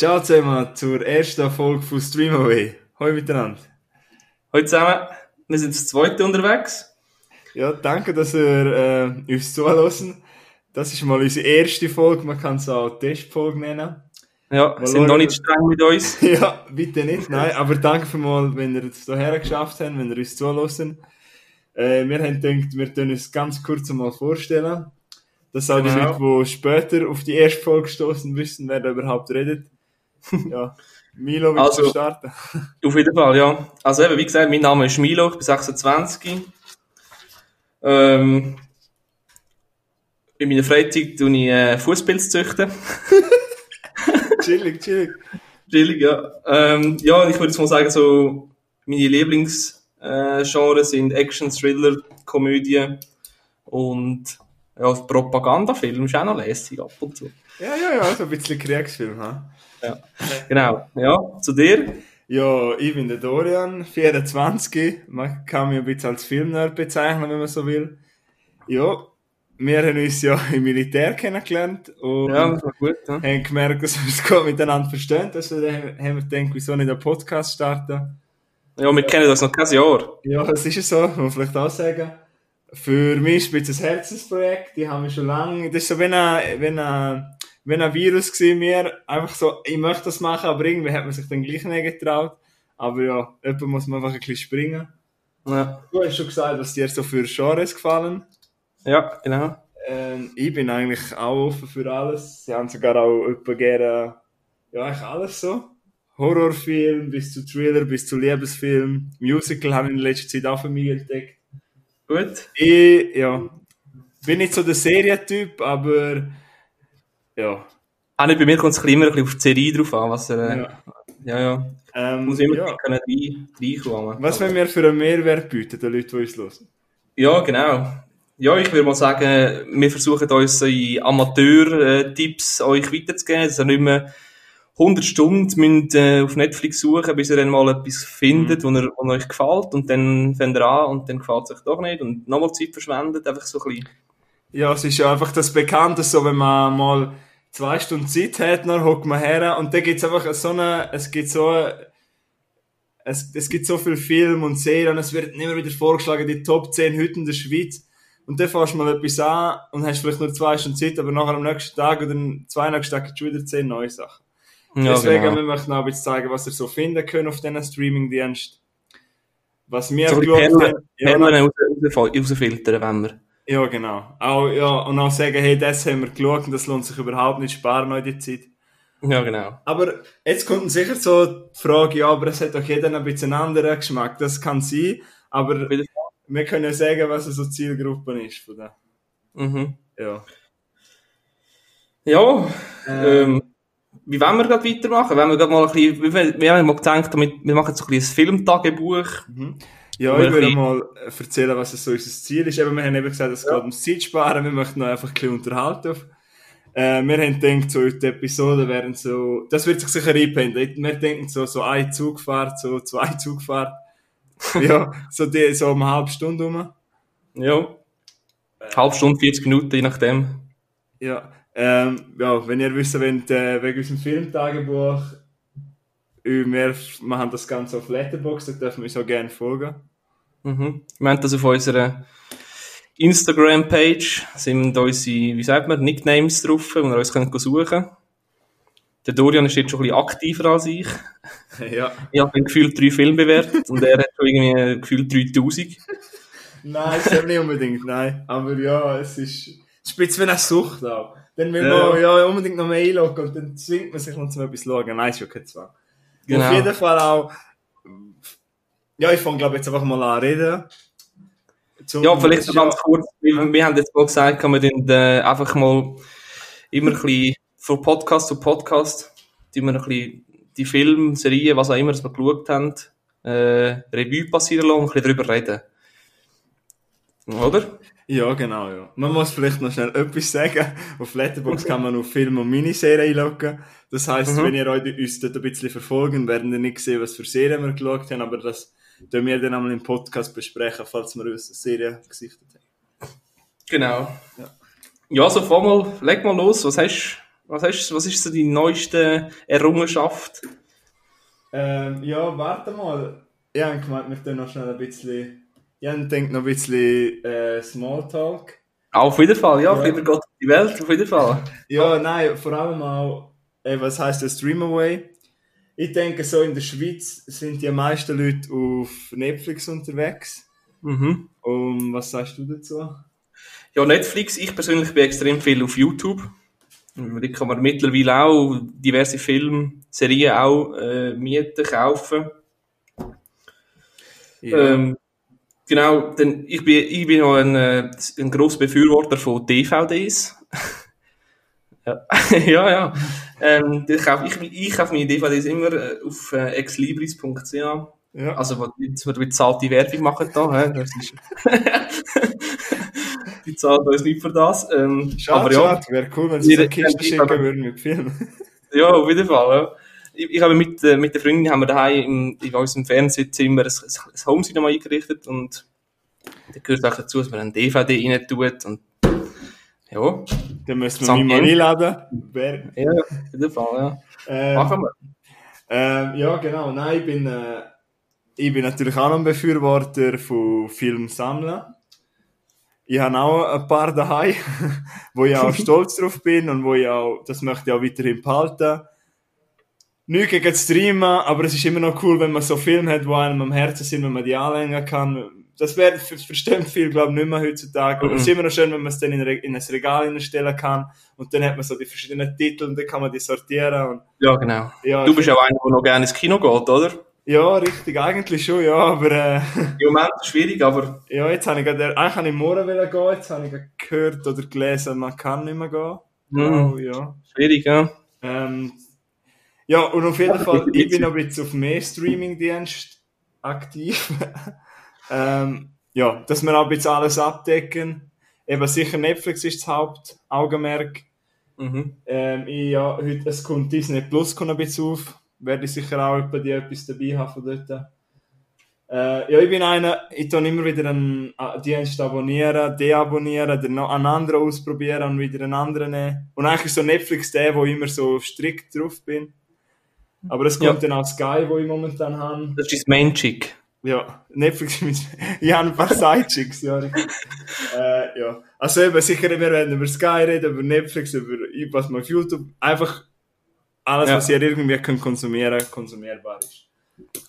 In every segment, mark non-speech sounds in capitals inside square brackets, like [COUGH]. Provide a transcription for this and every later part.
Ciao zusammen zur ersten Folge von Streamaway. Hallo miteinander. Hallo zusammen, wir sind das zweite unterwegs. Ja, danke, dass ihr äh, uns zuhören. Das ist mal unsere erste Folge, man kann es auch Testfolge nennen. Ja, wir sind noch nicht streng mit uns. [LAUGHS] ja, bitte nicht, nein, aber danke für mal, wenn ihr es hierher geschafft habt, wenn ihr uns zuhören. Äh, wir haben gedacht, wir können uns ganz kurz mal vorstellen. Das sind auch die Genau. Leute, die später auf die erste Folge gestoßen wissen, wer da überhaupt redet. [LAUGHS] Ja, Milo, willst du Also- starten? [LAUGHS] Auf jeden Fall, ja. Also eben, wie gesagt, mein Name ist Milo, ich bin 26. Ähm, in meiner Freizeit tue ich äh, Fußpilz [LAUGHS] chillig, chillig. Chillig, ja. Ähm, ja, ich würde jetzt mal sagen, so, meine Lieblingsgenres äh, sind Action, Thriller, Komödie und ja, Propagandafilm ist auch noch lässig ab und zu. Ja, ja, ja, so ein bisschen Kriegsfilm, ha? Genau, ja, zu dir. Ja, ich bin der Dorian, 24. Man kann mich ein bisschen als Filmnerd bezeichnen, wenn man so will. Ja, wir haben uns ja im Militär kennengelernt und Ja, das gut. Ja. haben gemerkt, dass wir uns gut miteinander verstehen. Also dann haben wir gedacht, wieso nicht einen Podcast starten? Ja, wir kennen das noch kein Jahr. Ja, es ist ja so, muss man vielleicht auch sagen. Für mich ist es ein Herzensprojekt. Die haben wir schon lange. Das ist so, wenn ein, wenn ein, wenn ein Virus gewesen wäre, einfach so, ich möchte das machen, aber irgendwie hat man sich dann gleich nicht getraut. Aber ja, jemand muss man einfach ein bisschen springen. Ja, Du hast schon gesagt, was dir so für Genres gefallen. ja genau. Ähm, ich bin eigentlich auch offen für alles. Sie haben sogar auch jemand gerne, ja, eigentlich alles so. Horrorfilm bis zu Thriller, bis zu Liebesfilm. Musical habe ich in letzter Zeit auch für mich entdeckt. Gut. Ich, ja, bin nicht so der Serientyp, aber ja. Auch nicht bei mir kommt es immer ein bisschen auf die Serie drauf an, was er. Äh, ja. ja, ja. Ähm, Muss immer ja. können rein, reinkommen. Was wollen wir für einen Mehrwert bieten, den Leuten, die uns hören? Ja, genau. Ja, ich würde mal sagen, wir versuchen unsere Amateur-Tipps euch weiterzugeben, dass ihr nicht mehr 100 Stunden müsst, äh, auf Netflix suchen, bis ihr dann mal etwas findet, mhm. wo, euch gefällt und dann fängt ihr an und dann gefällt es euch doch nicht und nochmal Zeit verschwendet, einfach so ein bisschen. Ja, es ist ja einfach das Bekannte, so wenn man mal zwei Stunden Zeit hat, dann hockt man her und dann gibt's einfach so eine, es gibt so, es, es gibt so viel Film und Serien, es wird immer wieder vorgeschlagen, die Top 10 Hütten der Schweiz. Und dann fährst du mal etwas an und hast vielleicht nur zwei Stunden Zeit, aber nachher am nächsten Tag oder zwei nächsten Tag gibt's wieder 10 neue Sachen. Ja, Deswegen genau. wir möchten auch ein bisschen zeigen, was ihr so finden könnt auf diesen Streaming-Dienst. Was wir so geschaut haben. Ja, raus, rausfiltern, wenn wir. Ja, genau. Auch, ja, und auch sagen, hey, das haben wir geschaut und das lohnt sich überhaupt nicht, sparen in die Zeit. Ja, genau. Aber jetzt kommt sicher so die Frage, ja, aber es hat doch jeder ein bisschen einen anderen Geschmack. Das kann sein, aber wir können ja sagen, was so die Zielgruppe ist von der. Mhm. Ja. Ja, ähm, wie wollen wir gerade weitermachen? Wenn wir gerade mal ein bisschen, wir haben mal gedacht, wir machen so ein bisschen ein Filmtagebuch. Mhm. Ja, ich würde mal erzählen, was so unser Ziel ist. Eben, wir haben eben gesagt, es ja. geht ums Zeit sparen, wir möchten noch einfach ein bisschen unterhalten. Äh, wir haben gedacht, so die Episoden wären so, das wird sich sicher einpendeln. Wir denken so, so eine Zugfahrt, so zwei Zugfahrt. [LAUGHS] ja, so die, so um eine halbe Stunde rum. Ja. Äh, halbe Stunde, 40 Minuten, je nachdem. Ja. Ähm, ja, wenn ihr wissen wollt, äh, wegen unserem Filmtagebuch, wir machen das Ganze auf Letterboxd, da dürfen wir uns auch gerne folgen. Mhm. Wir haben das auf unserer Instagram-Page, sind unsere, wie sagt man, Nicknames drauf, wo ihr uns könnt suchen könnt. Der Dorian ist jetzt schon ein bisschen aktiver als ich. [LAUGHS] Ja. Ich habe gefühlt drei Filme bewertet und er hat schon irgendwie gefühlt 3000. nein, das nicht unbedingt, nein. Aber ja, es ist, bisschen wie eine Sucht auch. Dann will man ja. ja unbedingt noch mehr einloggen und dann zwingt man sich noch zu etwas schauen. Nein, ist ja kein Zwang. Genau. Auf jeden Fall auch, ja, ich fange glaube jetzt einfach mal an reden. Zum, ja, vielleicht noch ganz kurz, wir, wir haben jetzt mal gesagt, man dann äh, einfach mal immer ein bisschen von Podcast zu Podcast, die wir ein bisschen die Filme, Serien, was auch immer, was wir geschaut haben, äh, Revue passieren lassen und ein bisschen darüber reden. Oder? Ja, genau, ja. Man muss vielleicht noch schnell etwas sagen. Auf Letterboxd kann man auf Film- und Miniserien einloggen. Das heisst, mhm. wenn ihr euch uns dort ein bisschen verfolgen, werden ihr nicht sehen, was für Serien wir geschaut haben, aber das tun wir dann einmal im Podcast besprechen, falls wir uns Serien gesichtet haben. Genau. Ja, ja so fahr mal, leg mal los. Was hast, Was, hast, was ist so die neueste Errungenschaft? Ähm, ja, warte mal. Ich habe gemeint, wir tun noch schnell ein bisschen. Ich habe gedacht, noch ein bisschen äh, Smalltalk. Auf jeden Fall, ja, Ja. lieber Gott die Welt, auf jeden Fall. Ja, nein, vor allem auch, äh, was heißt der Streamaway? Ich denke, so in der Schweiz sind die meisten Leute auf Netflix unterwegs. Mhm. Und was sagst du dazu? Ja, Netflix, ich persönlich bin extrem viel auf YouTube. Da kann man mittlerweile auch diverse Filme, Serien auch äh, mieten, kaufen. Ähm, genau, denn ich bin, ich bin noch ein, äh, ein grosser Befürworter von DVDs. [LAUGHS] [LAUGHS] ja, ja. ja. Ähm, ich, kaufe, ich, ich kaufe meine DVDs immer äh, auf äh, exlibris.ch. ja. Also, wo- jetzt wir bezahlte Werbung machen da, hä? Das ist [LAUGHS] die zahlt uns nicht für das. Ähm, Schade, aber ja, schade. Wäre cool, wenn sie so Kisten kennt schicken würden mit Film. [LAUGHS] ja, auf jeden Fall. Ja. Ich, ich habe mit, äh, mit der Freundin haben wir daheim im, in unserem Fernsehzimmer ein, ein, ein Home Cinema eingerichtet und da gehört auch dazu, dass man ein DVD rein tut und ja, Dann müssen wir mich mal einladen. Wer, ja, auf jeden Fall, ja. ähm, Machen wir. Ähm, ja, genau. Nein, ich bin, äh, ich bin natürlich auch noch ein Befürworter von Film sammeln. Ich habe auch ein paar daheim, [LAUGHS] wo ich auch [LAUGHS] stolz drauf bin und wo ich auch, das möchte ich auch weiterhin behalten. Nicht gegen das Streamen, aber es ist immer noch cool, wenn man so Filme hat, die einem am Herzen sind, wenn man die anlängen kann. Das wäre, versteht viel, glaube ich, nicht mehr heutzutage. Aber es ist immer noch schön, wenn man es dann in, Re- in ein Regal hinstellen kann. Und dann hat man so die verschiedenen Titel und dann kann man die sortieren. Und, Ja, genau. ja, Du bist ja auch einer, der noch gerne ins Kino geht, oder? ja, richtig, eigentlich schon, ja, aber äh, [LAUGHS] Im Moment schwierig, aber ja, jetzt habe ich gerade, eigentlich habe ich morgen gehen, jetzt habe ich gehört oder gelesen, man kann nicht mehr gehen. hm, Oh, ja. schwierig, ja. Ähm, ja, und auf jeden Fall, ich bin noch ein bisschen auf mehr Streaming-Dienst aktiv. [LAUGHS] ähm, ja, dass wir auch ein bisschen alles abdecken. Eben sicher Netflix ist das Hauptaugenmerk. Mhm. Ähm, ich, ja, heute, es kommt Disney Plus kommt ein bisschen auf. Werde ich sicher auch bei dir etwas dabei haben von dort. Äh, ja, ich bin einer, ich tue immer wieder einen äh, Dienst abonnieren, deabonnieren, dann noch einen anderen ausprobieren und wieder einen anderen nehmen. Und eigentlich ist so Netflix der, wo ich immer so strikt drauf bin. Aber es kommt Ja. dann auch Sky, wo ich momentan habe. Das ist Main-Chick. Ja, Netflix mit, ich habe ein paar Sidechicks, ja. äh, ja. Also eben, sicher, wir werden über Sky reden, über Netflix, über was man auf YouTube, einfach alles, Ja. was ihr irgendwie könnt konsumieren, konsumierbar ist.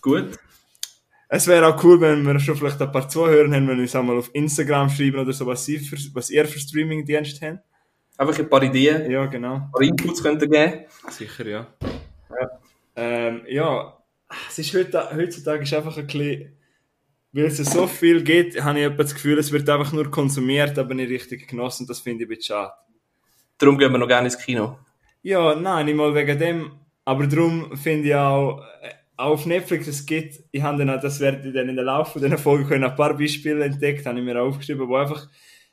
Gut. Es wäre auch cool, wenn wir schon vielleicht ein paar Zuhörer haben, wenn wir uns einmal auf Instagram schreiben oder so, was, sie für, was ihr für Streaming-Dienst habt. Einfach ein paar Ideen, Ja, genau. ein paar Inputs könnt ihr geben. Sicher, ja. Ähm, ja, es ist heute, heutzutage ist einfach ein bisschen, weil es so viel geht, habe ich das Gefühl, es wird einfach nur konsumiert, aber nicht richtig genossen. Das finde ich ein bisschen schade. Darum gehen wir noch gerne ins Kino. Ja, nein, nicht mal wegen dem, aber darum finde ich auch, äh, auf Netflix, es gibt, ich habe dann auch, das werde ich dann in der Laufe dieser Folge können, ein paar Beispiele entdeckt, habe ich mir aufgeschrieben, wo einfach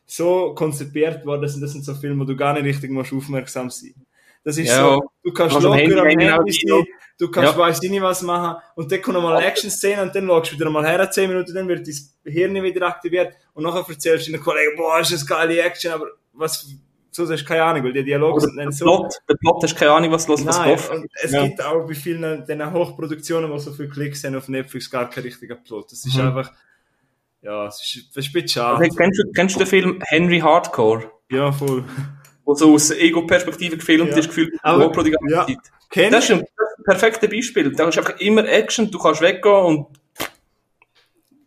so konzipiert worden sind, das sind so Filme, wo du gar nicht richtig musst aufmerksam sein. Das ist Ja. so, du kannst am locker Handy am Handy auch sein, du kannst Ja. weiss ich nicht was machen und dann kommt nochmal eine Action-Szene und dann schaust du wieder mal her, 10 Minuten, dann wird dein Hirn wieder aktiviert und nachher erzählst du deinen Kollegen, boah, ist das geile Action, aber was, so hast du keine Ahnung, weil die Dialoge Oder sind dann so... Plot, der Plot hast keine Ahnung, was los was und es Ja. gibt auch bei vielen diesen Hochproduktionen, die so viele Klicks haben auf Netflix, gar keinen richtigen Plot. Das ist Mhm. einfach, ja, es ist, das ist ein bisschen schade. Hey, kennst, du, kennst du den Film Henry Hardcore? Ja, voll. Wo so aus Ego-Perspektive gefilmt Ja. ist, gefühlt Aber- die ganze ja. Zeit. Kenn Das ist ein perfektes Beispiel. Da hast du einfach immer Action, du kannst weggehen und.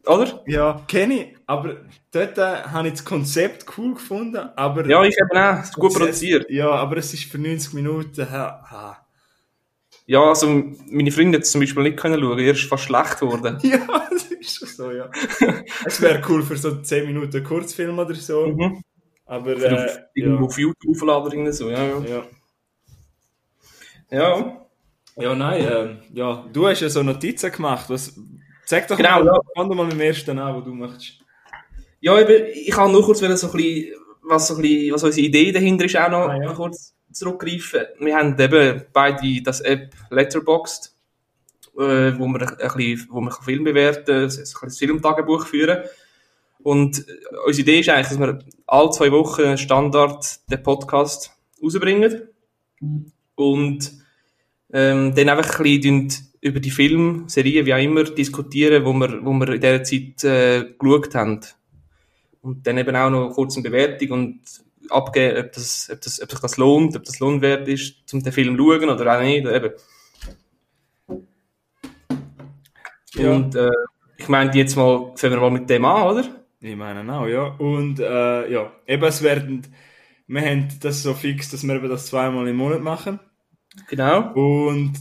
Oder? Ja, kenne ich. Aber dort äh, habe ich das Konzept cool gefunden, aber... Ja, ich eben auch. Es ist gut produziert. Ja, aber es ist für 90 Minuten... Ha, ha. Ja, also meine Freundin hat es zum Beispiel nicht können schauen. Ihr ist fast schlecht geworden. [LAUGHS] Ja, das ist schon so, ja. [LAUGHS] es wäre cool für so 10 Minuten Kurzfilm oder so, Mhm. Aber... Äh, auf, irgendwo ja. auf YouTube aufladen oder so. Ja, ja. ja. ja. Ja, nein, ähm, ja, du hast ja so Notizen gemacht. Was, sag doch Genau, mal, ja. mal mit dem ersten an, was du möchtest. Ja, eben, ich kann nur kurz so ein bisschen, was, so ein bisschen, was unsere Idee dahinter ist, auch noch Ah, ja. kurz zurückgreifen. Wir haben eben beide das App Letterboxd, äh, wo wir ein bisschen, wo wir Film bewerten, ein Filmtagebuch führen. Und äh, unsere Idee ist eigentlich, dass wir alle zwei Wochen Standard den Podcast rausbringen. Und ähm, dann einfach ein bisschen über die Filme, Serien, wie auch immer, diskutieren, wo wir, wo wir in dieser Zeit äh, geschaut haben. Und dann eben auch noch kurz eine Bewertung und abgeben, ob, das, ob, das, ob sich das lohnt, ob das lohnwert ist, zum den Film zu schauen oder auch nicht. Eben. Ja. Und äh, ich meine, jetzt mal, fangen wir mal mit dem an, oder? Ich meine auch, ja. Und äh, ja, eben es werden, wir haben das so fix, dass wir eben das zweimal im Monat machen. Genau. Und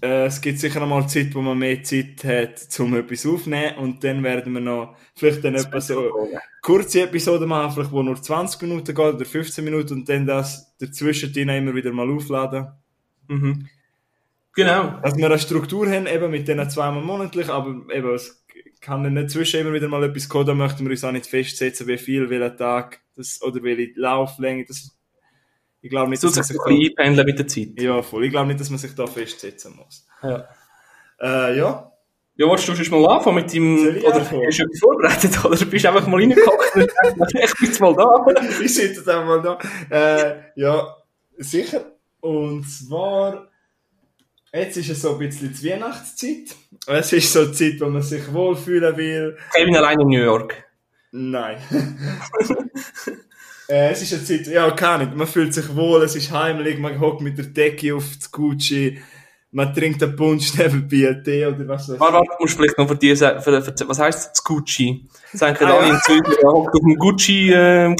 äh, es gibt sicher noch mal Zeit, wo man mehr Zeit hat, um etwas aufzunehmen. Und dann werden wir noch vielleicht dann etwas so kurze Episoden machen, vielleicht wo nur 20 Minuten geht oder 15 Minuten und dann das dazwischen immer wieder mal aufladen. Mhm. Genau. Dass wir eine Struktur haben, eben mit denen zweimal monatlich, aber eben, es kann dann nicht zwischen immer wieder mal etwas kommen, da möchten wir uns auch nicht festsetzen, wie viel, welcher Tag, das, oder welche Lauflänge, das, ich glaube nicht, So dass man sich bisschen einpendeln mit der Zeit. da, ja, voll, ich glaube nicht, dass man sich da festsetzen muss. Ja. Äh, ja, Ja, willst du schon mal anfangen mit ich oder anfangen? hast du etwas vorbereitet, oder bist du einfach mal reingekommen und [LAUGHS] denkst, [LAUGHS] ich bin jetzt mal da. ich sitze da mal da. Äh, ja, sicher. Und zwar, jetzt ist es so ein bisschen die Weihnachtszeit. Es ist so die Zeit, wo man sich wohlfühlen will. Kevin allein in New York. Nein. [LAUGHS] äh, es ist eine Zeit, ja, kann nicht. Man fühlt sich wohl, es ist heimlich, man hockt mit der Decke auf das Gucci, man trinkt einen Punsch nebenbei, einen Tee oder was weiß ich. Warte, warte, musst vielleicht noch für die für, für, was heisst das Gucci? Das denken Ah, alle ja. in Zürich, er hockt auf dem Gucci, äh,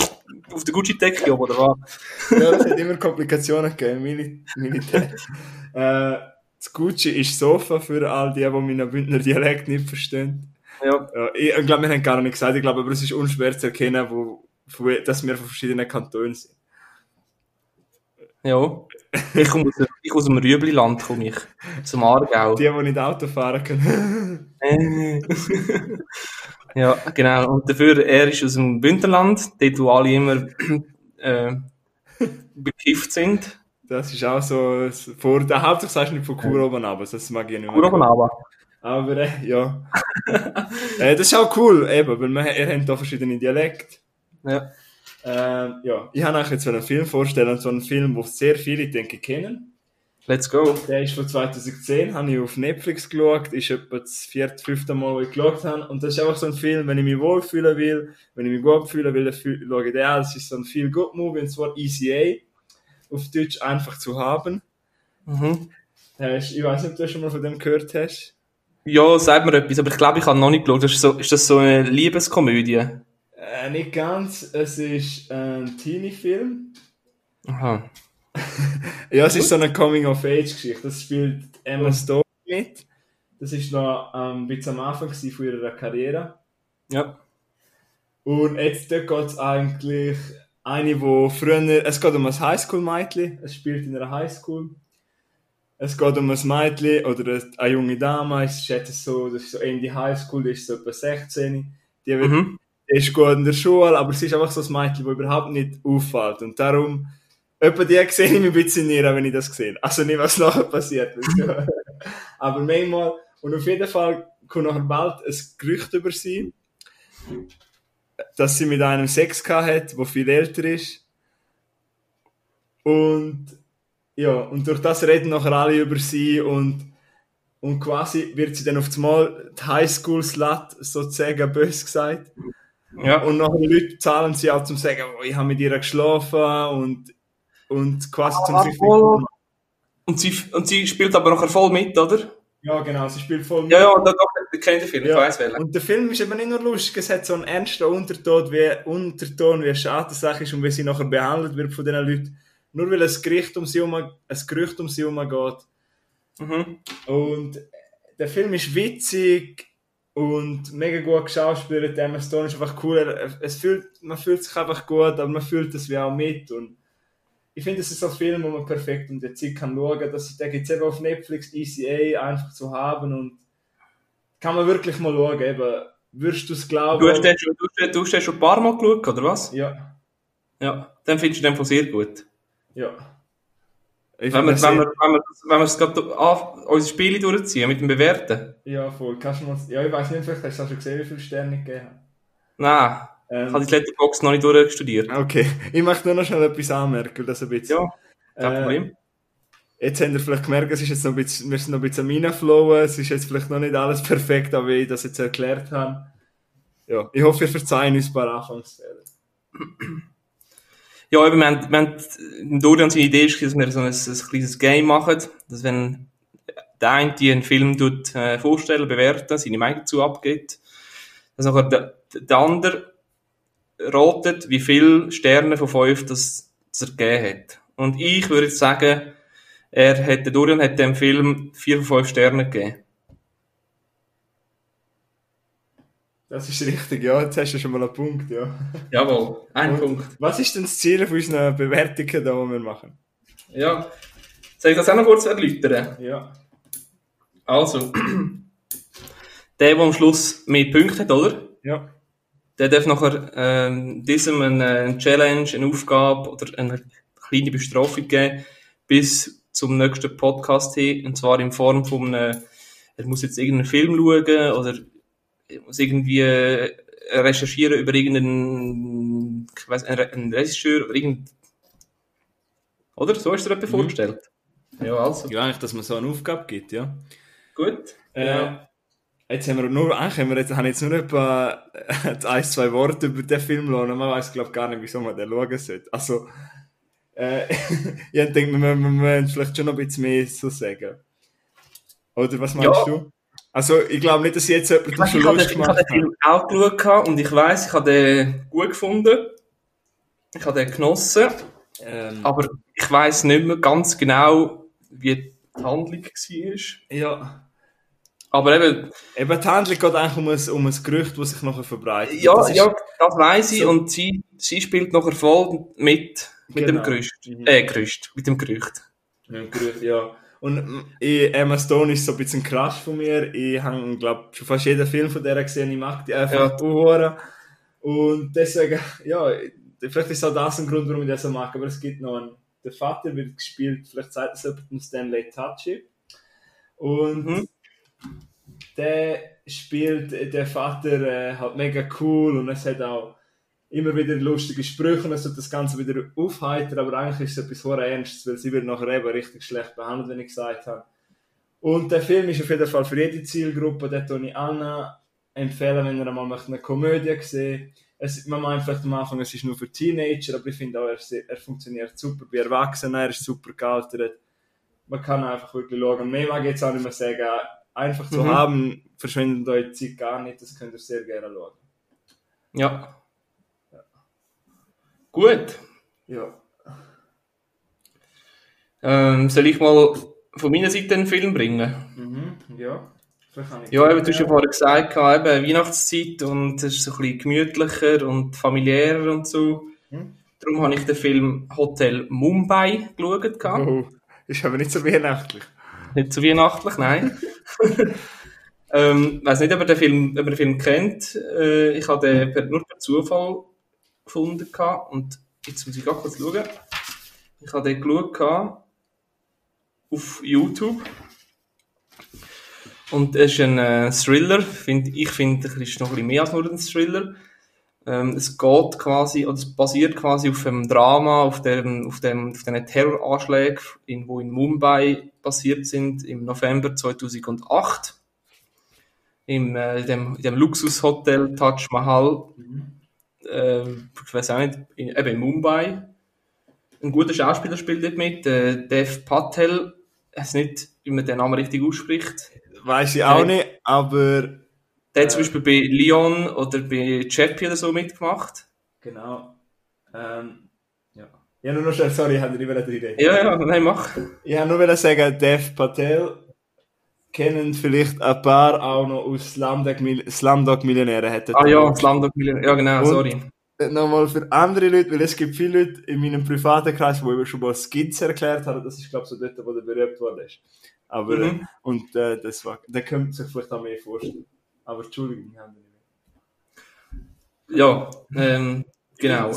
auf der Gucci-Decke oben, oder was? Ja, es hat immer Komplikationen gegeben, Mili Militär. [LAUGHS] äh, das Gucci ist Sofa für all die, die meinen Bündner Dialekt nicht verstehen. Ja. Ja, ich, ich glaube, wir haben gar nicht gesagt, ich glaube, aber es ist unschwer zu erkennen, wo, wo, dass wir von verschiedenen Kantonen sind. Ja. Ich komme aus, ich aus dem Rübliland, komme ich. Zum Aargau. Die, die nicht Auto fahren können. [LAUGHS] Ja, genau. Und dafür, er ist aus dem Bündnerland, dort wo alle immer äh, bekifft sind. Das ist auch so vor der Hauptsache sagst du nicht von Kur oben aber das mag ich nicht mehr. Oben aber. Aber äh, ja. [LAUGHS] äh, das ist auch cool, eben, weil wir, ihr habt da verschiedene Dialekte. Ja. Ähm, ja, ich habe euch jetzt einen Film vorstellen, so einen Film, den sehr viele, denke ich, kennen. Let's go. Der ist von 2010, habe ich auf Netflix geschaut, ist etwa das vierte, fünfte Mal, wo ich geschaut habe. Und das ist einfach so ein Film, wenn ich mich wohlfühlen will, wenn ich mich gut fühlen will, dann schaue ich den an. Das ist so ein feel good movie und zwar ECA. Auf Deutsch einfach zu haben. Mhm. Ich weiß nicht, ob du schon mal von dem gehört hast. Ja, sag mir etwas, aber ich glaube, ich habe noch nicht geschaut. Das ist, so, ist das so eine Liebeskomödie? Äh, nicht ganz, es ist ein Teenie-Film. Aha. [LAUGHS] Ja, es ist so eine Coming-of-Age-Geschichte. Das spielt Emma Stone mit. Das ist noch ähm, ein bisschen am Anfang von ihrer Karriere. Ja. Und jetzt geht es eigentlich eine, wo früher, es geht um ein Highschool-Mädchen, es spielt in einer Highschool. Es geht um ein Mädchen oder eine junge Dame, ich schätze so, das ist so Ende Highschool, die ist so etwa 16. Die, wird, Mhm. die ist gut in der Schule, aber sie ist einfach so ein Mädchen, das überhaupt nicht auffällt. Und darum, etwa die sehe ich mich ein bisschen näher, wenn ich das sehe. Also nicht, was nachher passiert. [LAUGHS] aber manchmal, und auf jeden Fall kommt nachher bald ein Gerücht über sie, dass sie mit einem Sex hat, der viel älter ist. Und ja, und durch das reden nachher alle über sie und, und quasi wird sie dann auf einmal die Highschool-Slut sozusagen bös gesagt. Ja. Und nachher Leute zahlen sie auch zum sagen, oh, ich habe mit ihr geschlafen und, und quasi zum sich voll. Und sie, und sie spielt aber nachher voll mit, oder? Ja, genau, sie spielt voll mit. Ja, ja, da, ich kenne den Film, ich Ja. weiss welchen. Und der Film ist eben nicht nur lustig, es hat so einen ernsten Unterton, wie, Unterton, wie schade die Sache ist und wie sie nachher behandelt wird von diesen Leuten. Nur weil ein Gericht um sie herum, ein Gerücht um sie herum geht. Mhm. Und der Film ist witzig und mega gut geschauspielert. Emma Stone ist einfach cool. Es fühlt, man fühlt sich einfach gut, aber man fühlt das wie auch mit. Und ich finde, es ist ein Film, wo man perfekt um die Zeit kann schauen kann. Das- Den gibt es eben auf Netflix, ECA, einfach zu haben. Und kann man wirklich mal schauen. Eben, würdest du es glauben? Du hast den schon, du, hast den- du hast den schon ein paar Mal geschaut, oder was? Ja, Ja. Dann findest du den von sehr gut. ja. Ich Wenn wir, finde wenn wir, wenn wir, wenn wir es gerade an, unsere Spiele durchziehen, mit dem Bewerten. sehr- Ja, voll. Kannst du mal, ja, ich weiß nicht, vielleicht hast du auch schon gesehen, wie viele Sterne ich gegeben habe. Nein. Ähm, Ich habe die Letterbox noch nicht durchstudiert. Okay, ich möchte nur noch schnell etwas anmerken, das ein bisschen. Ja, kein Äh, Problem. Jetzt habt ihr vielleicht gemerkt, es ist jetzt noch ein bisschen, wir sind noch ein bisschen am Reinflowen, es ist jetzt vielleicht noch nicht alles perfekt, aber wie ich das jetzt erklärt habe. Ja, ich hoffe, ihr verzeihen uns ein paar Anfangsfehler. Ja, eben, wir haben, wir haben, Dorian seine Idee ist, dass wir so ein, ein kleines Game machen, dass wenn der eine einen Film tut, äh, vorstellen, bewerten, seine Meinung dazu abgibt, dass nachher der, der andere ratet, wie viele Sterne von fünf das, das er gegeben hat. Und ich würde jetzt sagen, er hat, der Dorian hat dem Film vier von fünf Sterne gegeben. Das ist richtig, ja. Jetzt hast du schon mal einen Punkt, ja. Jawohl, ein Punkt. Was ist denn das Ziel von unseren Bewertungen, da, die wir machen? Ja. Soll ich das auch noch kurz erläutern? Ja. Also, [CLEARS THROAT] der, der am Schluss mehr Punkte hat, oder? Ja. Der darf nachher ähm, diesem eine, eine Challenge, eine Aufgabe oder eine kleine Bestrafung geben, bis zum nächsten Podcast hin. Und zwar in Form von einem, er muss jetzt irgendeinen Film schauen oder er muss irgendwie äh, recherchieren über irgendeinen, ich weiss, einen, Re- einen Regisseur oder irgend... Oder? So hast du dir etwas vorgestellt? Ja, also. Ja, eigentlich, dass man so eine Aufgabe gibt, ja. Gut. Äh, Jetzt haben wir nur, eigentlich haben wir jetzt, haben jetzt nur etwa äh, ein, zwei Worte über den Film lassen. Man weiß, glaube gar nicht, wieso man den schauen sollte. Also, äh, [LAUGHS] ich denke, wir, müssen vielleicht schon noch ein bisschen mehr so sagen. Oder was meinst Ja. du? Also, ich glaube nicht, dass jetzt jemand Ich, ich habe den, Verlust ich habe gemacht den Film auch geschaut und ich weiss, ich habe den gut gefunden. Ich habe den genossen. Ähm, Aber ich weiss nicht mehr ganz genau, wie die Handlung war. ja. Aber eben, Eben, die Handlung geht eigentlich um ein, um ein Gerücht, das sich nachher verbreitet. ja, das ist, ja, das weiss ich so- und sie, sie spielt nachher voll mit, mit Genau. dem Gerücht. Mhm. Äh, Gerücht, mit dem Gerücht. Ja, Gerücht, ja. Und mm, ich, Emma Stone ist so ein bisschen ein Crush von mir. Ich habe, glaube schon fast jeden Film von der gesehen. Ich mag die einfach ja. Und deswegen, ja, vielleicht ist auch das ein Grund, warum ich das so mag. Aber es gibt noch einen, der Vater wird gespielt, vielleicht sagt es jemand, Stanley Tucci. Und Mhm. Der spielt der Vater äh, halt mega cool und es hat auch immer wieder lustige Sprüche und es tut das Ganze wieder aufheitern, aber eigentlich ist es etwas hoher Ernstes, weil sie wird nachher eben richtig schlecht behandelt, wenn ich gesagt habe. Und der Film ist auf jeden Fall für jede Zielgruppe, tue ich allen empfehlen, wenn ihr möchtet, eine Komödie sehen es, Man meint vielleicht am Anfang, es ist nur für Teenager, aber ich finde auch, er, er funktioniert super bei Erwachsenen, er ist super gealtert. Man kann einfach wirklich schauen. Mehr mag ich jetzt auch nicht mehr sagen. Einfach zu Mhm. haben, verschwendet eure Zeit gar nicht, das könnt ihr sehr gerne schauen. Ja. Gut. Ja. Ähm, soll ich mal von meiner Seite einen Film bringen? Mhm, ja. Vielleicht kann ich Ja, eben, du hast ja vorher gesagt, eben Weihnachtszeit und es ist so ein bisschen gemütlicher und familiärer und so. Hm. Darum habe ich den Film Hotel Mumbai geschaut. Oh, ist aber nicht so weihnachtlich. Nicht so weihnachtlich, nein. [LAUGHS] [LAUGHS] ähm, weiß nicht, ob ihr den Film, ob ihr den Film kennt. Äh, ich habe den per, nur per Zufall gefunden gehabt. und jetzt muss ich gerade kurz schauen. Ich habe den geschaut auf YouTube. Und es ist ein äh, Thriller. Find, ich finde, es ist noch ein bisschen mehr als nur ein Thriller. Ähm, es geht quasi, oder es basiert quasi auf einem Drama, auf dem, auf dem, auf den Terroranschlägen, in, wo in Mumbai passiert sind, im November 2008. Im, äh, in dem, dem Luxushotel Taj Mahal, ähm, ich weiß auch nicht, in, eben in Mumbai. Ein guter Schauspieler spielt dort mit, äh, Dev Patel. Ich weiß nicht, wie man den Namen richtig ausspricht. Weiß ich auch nicht, aber. Der hat Äh. zum Beispiel bei Lyon oder bei Chappie oder so mitgemacht. Genau. Ähm, ja. Ja, nur noch schnell, sorry, ich hatte nicht mehr Idee. Ja, ja, nein, mach. Ich wollte nur sagen, Dev Patel kennen vielleicht ein paar auch noch aus Slumdog, Mil Slumdog Millionäre. Hätten Ah ja, Slumdog Millionär. Ja, genau, Und- sorry. Nochmal für andere Leute, weil es gibt viele Leute in meinem privaten Kreis, die eben schon mal Skizze erklärt haben. Das ist, glaube ich, so dort, wo der berühmt worden ist. Aber, äh, Mhm. und äh, das war, der könnte sich vielleicht auch mehr vorstellen. Aber Entschuldigung, ich habe nicht mehr. Ja, ähm, genau.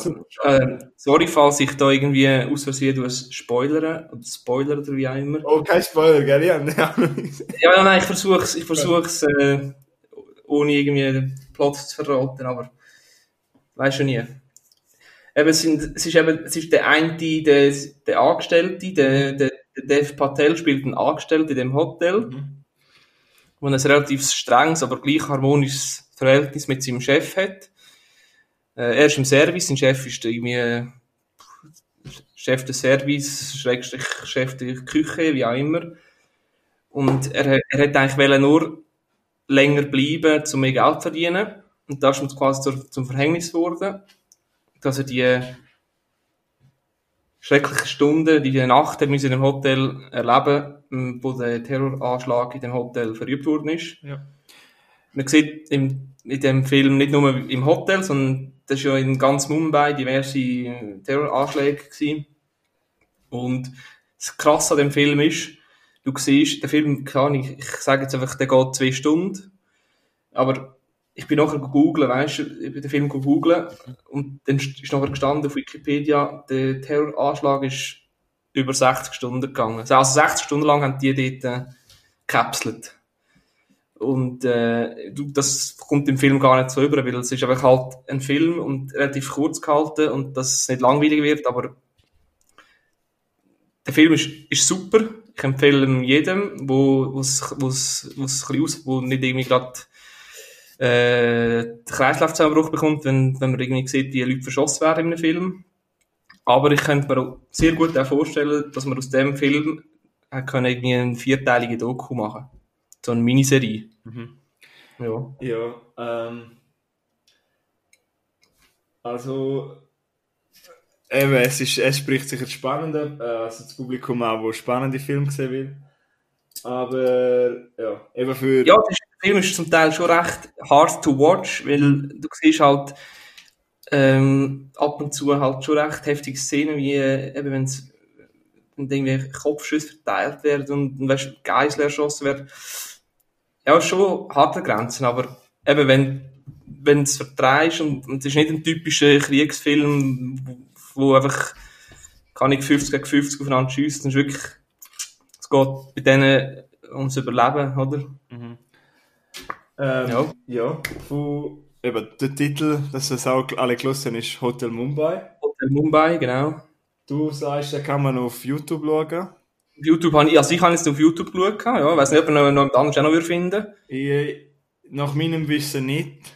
Äh, sorry, falls ich da irgendwie aus Versehen es spoilere oder Spoiler oder wie auch immer. Oh, kein Spoiler, gell? Ja, ja, nein, ich versuch's, ich versuch's, äh, ohne irgendwie den Plot zu verraten, aber weiß schon nie. Eben, es, sind, es ist eben, es ist der eine, der, der Angestellte, der, der, der Dev Patel spielt einen Angestellten in dem Hotel, Mhm. Wo ein relativ strenges, aber gleich harmonisches Verhältnis mit seinem Chef hat. Äh, er ist im Service, sein Chef ist irgendwie Chef des Service, Schrägstrich Chef der Küche, wie auch immer. Und er, er hätte eigentlich nur länger bleiben, um mehr Geld zu verdienen. Und da ist ihm quasi zum Verhängnis geworden, dass er die schrecklichen Stunden, die Nacht er müssen in dem Hotel erleben, m, wo der Terroranschlag in dem Hotel verübt worden ist. Ja. Man sieht im, in dem Film nicht nur im Hotel, sondern das ist ja in ganz Mumbai diverse äh, Terroranschläge gewesen. Und das Krasse an dem Film ist, du siehst, der Film, kann ich, ich sage jetzt einfach, der geht zwei Stunden, aber ich bin nachher gegoogelt, weißt du, ich bin den Film gegoogelt und dann ist nachher gestanden auf Wikipedia, der Terroranschlag ist über 60 Stunden gegangen. Also 60 Stunden lang haben die dort äh, gekapselt. Und äh, das kommt im Film gar nicht so über, weil es ist einfach halt ein Film und relativ kurz gehalten und dass es nicht langweilig wird, aber der Film ist, ist super. Ich empfehle jedem, wo wo's, wo's, wo's aus, wo nicht irgendwie gerade äh, den Kreislaufzusammenbruch bekommt, wenn, wenn man irgendwie sieht, wie Leute verschossen werden in einem Film. Aber ich könnte mir auch sehr gut auch vorstellen, dass man aus dem Film können irgendwie eine vierteilige Doku machen So eine Miniserie. Mhm. Ja. Ja, ähm, also, eben, es, ist, es spricht sich jetzt spannender, äh, also das Publikum auch, wo spannende Filme sehen will. Aber, ja, eben für... Ja, das Film ist zum Teil schon recht hard to watch, weil du siehst halt ähm, ab und zu halt schon recht heftige Szenen, wie äh, eben wenn's wenn irgendwie Kopfschüsse verteilt werden und, und weißt, Geisel erschossen werden. Ja, schon harte Grenzen, aber eben wenn wenn es vertreibst und, und es ist nicht ein typischer Kriegsfilm, wo, wo einfach kann ich 50 gegen 50 aufeinander schiessen, dann ist wirklich es geht bei denen ums Überleben, oder? Mhm. Ähm, Ja. ja. Von, eben, der Titel, dass es auch alle gelesen ist Hotel Mumbai. Hotel Mumbai, genau. Du sagst, den kann man auf YouTube schauen. YouTube habe ich, also ich habe jetzt auf YouTube geschaut, ja, ich weiß nicht, ob man noch, anderes auch noch würde finden. Ich, nach meinem Wissen nicht.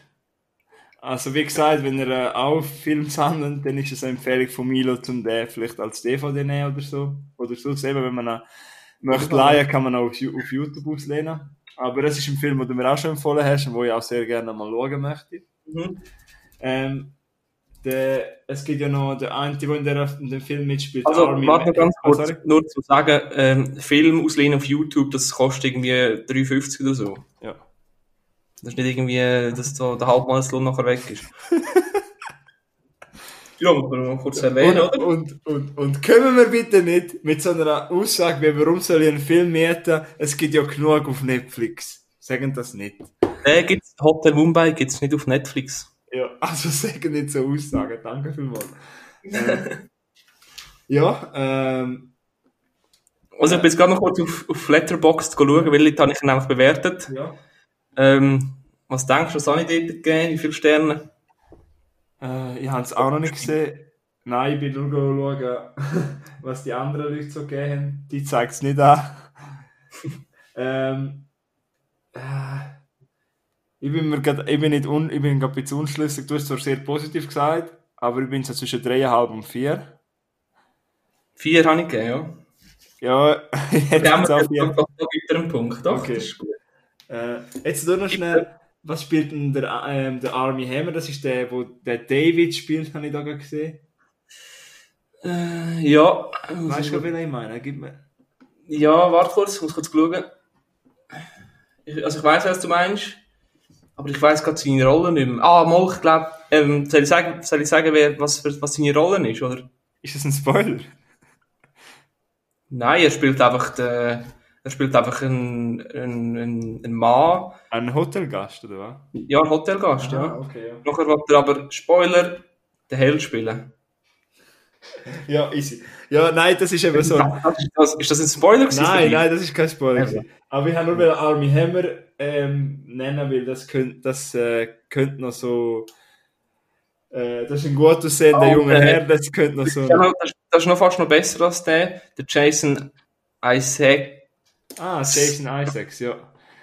Also wie gesagt, wenn ihr äh, auch Films handelt, dann ist es eine Empfehlung von Milo zum den vielleicht als DVD nehmen oder so. Oder so eben, wenn man möchte leihen, kann man auch auf YouTube auslehnen. Aber es ist ein Film, den du mir auch schon empfohlen hast und wo ich auch sehr gerne mal schauen möchte. Mhm. Ähm, der, es gibt ja noch den einen, der in, der, in dem Film mitspielt. Also, Army warte noch Man- ganz Ah, kurz, sorry. nur zu sagen, ähm, Film auslehnen auf YouTube, das kostet irgendwie 3,50 oder so. Ja. Das ist nicht irgendwie, dass so der Halbmalslohn nachher weg ist. [LAUGHS] ja, muss man kurz erwähnen, und, oder? und, und, und können wir bitte nicht mit so einer Aussage wie, warum soll ich einen Film mieten? Es gibt ja genug auf Netflix. Sagen das nicht. Äh, gibt's, Hotel Mumbai gibt's nicht auf Netflix. Ja, [LAUGHS] also sagen nicht so Aussagen. Danke vielmals. [LAUGHS] ähm, ja, ähm, Also, ich bin jetzt gerade noch kurz auf, auf Letterboxd schauen, weil dort habe ich ihn nämlich bewertet. ja. Ähm, was denkst du, was habe ich dort gegeben? Wie viele Sterne? Äh, ich habe es auch noch nicht gesehen. Nein, ich bin nur schauen, [LAUGHS] was die anderen Leute so gegeben haben. Die zeigt es nicht an. [LAUGHS] ähm, äh, ich bin mir grad, ich bin nicht un, ich bin grad ein bisschen unschlüssig. Du hast zwar sehr positiv gesagt, aber ich bin so zwischen 3,5 und 4. Vier habe ich gegeben, ja. Ja, [LAUGHS] jetzt aber auch da 4. da gibt er einen Punkt, doch. Okay. Das ist gut. Äh, jetzt nur noch schnell, was spielt denn der, ähm, der Army Hammer? Das ist der, wo der David spielt, habe ich da gerade gesehen. Äh, ja. Weißt du, wen ich meine? Gib mir. Ja, warte kurz, ich muss kurz schauen. Ich, also ich weiß, was du meinst, aber ich weiß gerade seine Rolle nicht mehr. Ah, mal, ich glaube, ähm, soll ich sagen, soll ich sagen wer, was, für- was seine Rolle ist, oder? Ist das ein Spoiler? Nein, er spielt einfach den, er spielt einfach einen, einen, einen, Mann, Ein Hotelgast, oder was? ja, ein Hotelgast, ja. okay, ja. Nachher will er aber, Spoiler, den Held spielen. [LAUGHS] Ja, easy. Ja, nein, das ist eben so. Das ist, das, ist das ein Spoiler gewesen? Nein, nein, das ist kein Spoiler. Gewesen. Aber ich habe nur Army Hammer ähm, nennen, weil das könnte, das äh, könnte noch so. Äh, das ist ein gut aussehender Oh, junger okay. Herr, das könnte noch so. Ja, das, das ist noch fast noch besser als der. Der Jason Isaac, Ah, Jason Isaacs, ja.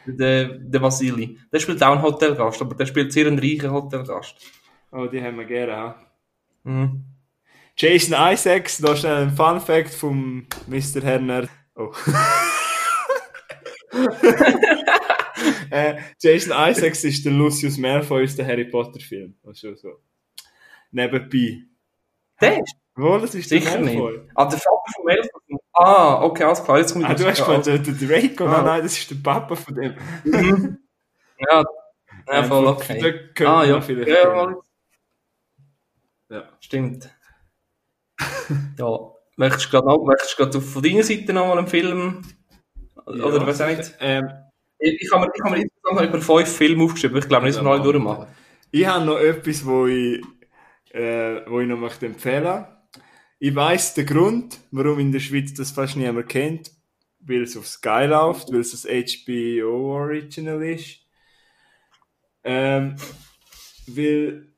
der, der Vasili. Der spielt auch einen Hotelgast, aber der spielt sehr einen reichen Hotelgast. Oh, die haben wir gerne, ha. Mhm. Jason Isaacs, da schnell ein Fun Fact vom Mr. Herner. Oh. [LAUGHS] äh, Jason Isaacs ist der Lucius Malfoy aus dem Harry Potter Film. Das ist schon so. Nebenbei. Der ist Wohl, das ist der sicher nicht. Malfoy. Ah, der Vater von Malfoy. Ah, okay, alles klar, jetzt kommt Ah, du hast gemeint, der, der Draco? Ah. Nein, nein, das ist der Papa von dem. Ja, ja voll okay. Ah, ja, vielleicht ja. Stimmt. ja, möchtest du gerade möchtest du von deiner Seite noch mal einen Film? Oder Ja, was auch nicht? Ähm, Ich, ich habe mir, ich habe mir insgesamt über fünf Filme aufgeschrieben, ich glaube nicht, dass wir alle durchmachen. Ich habe noch etwas, wo ich, äh, wo ich noch möchte empfehlen Ich weiss den Grund, warum in der Schweiz das fast niemand kennt, weil es auf Sky läuft, weil es das HBO Original ist. Ähm, weil,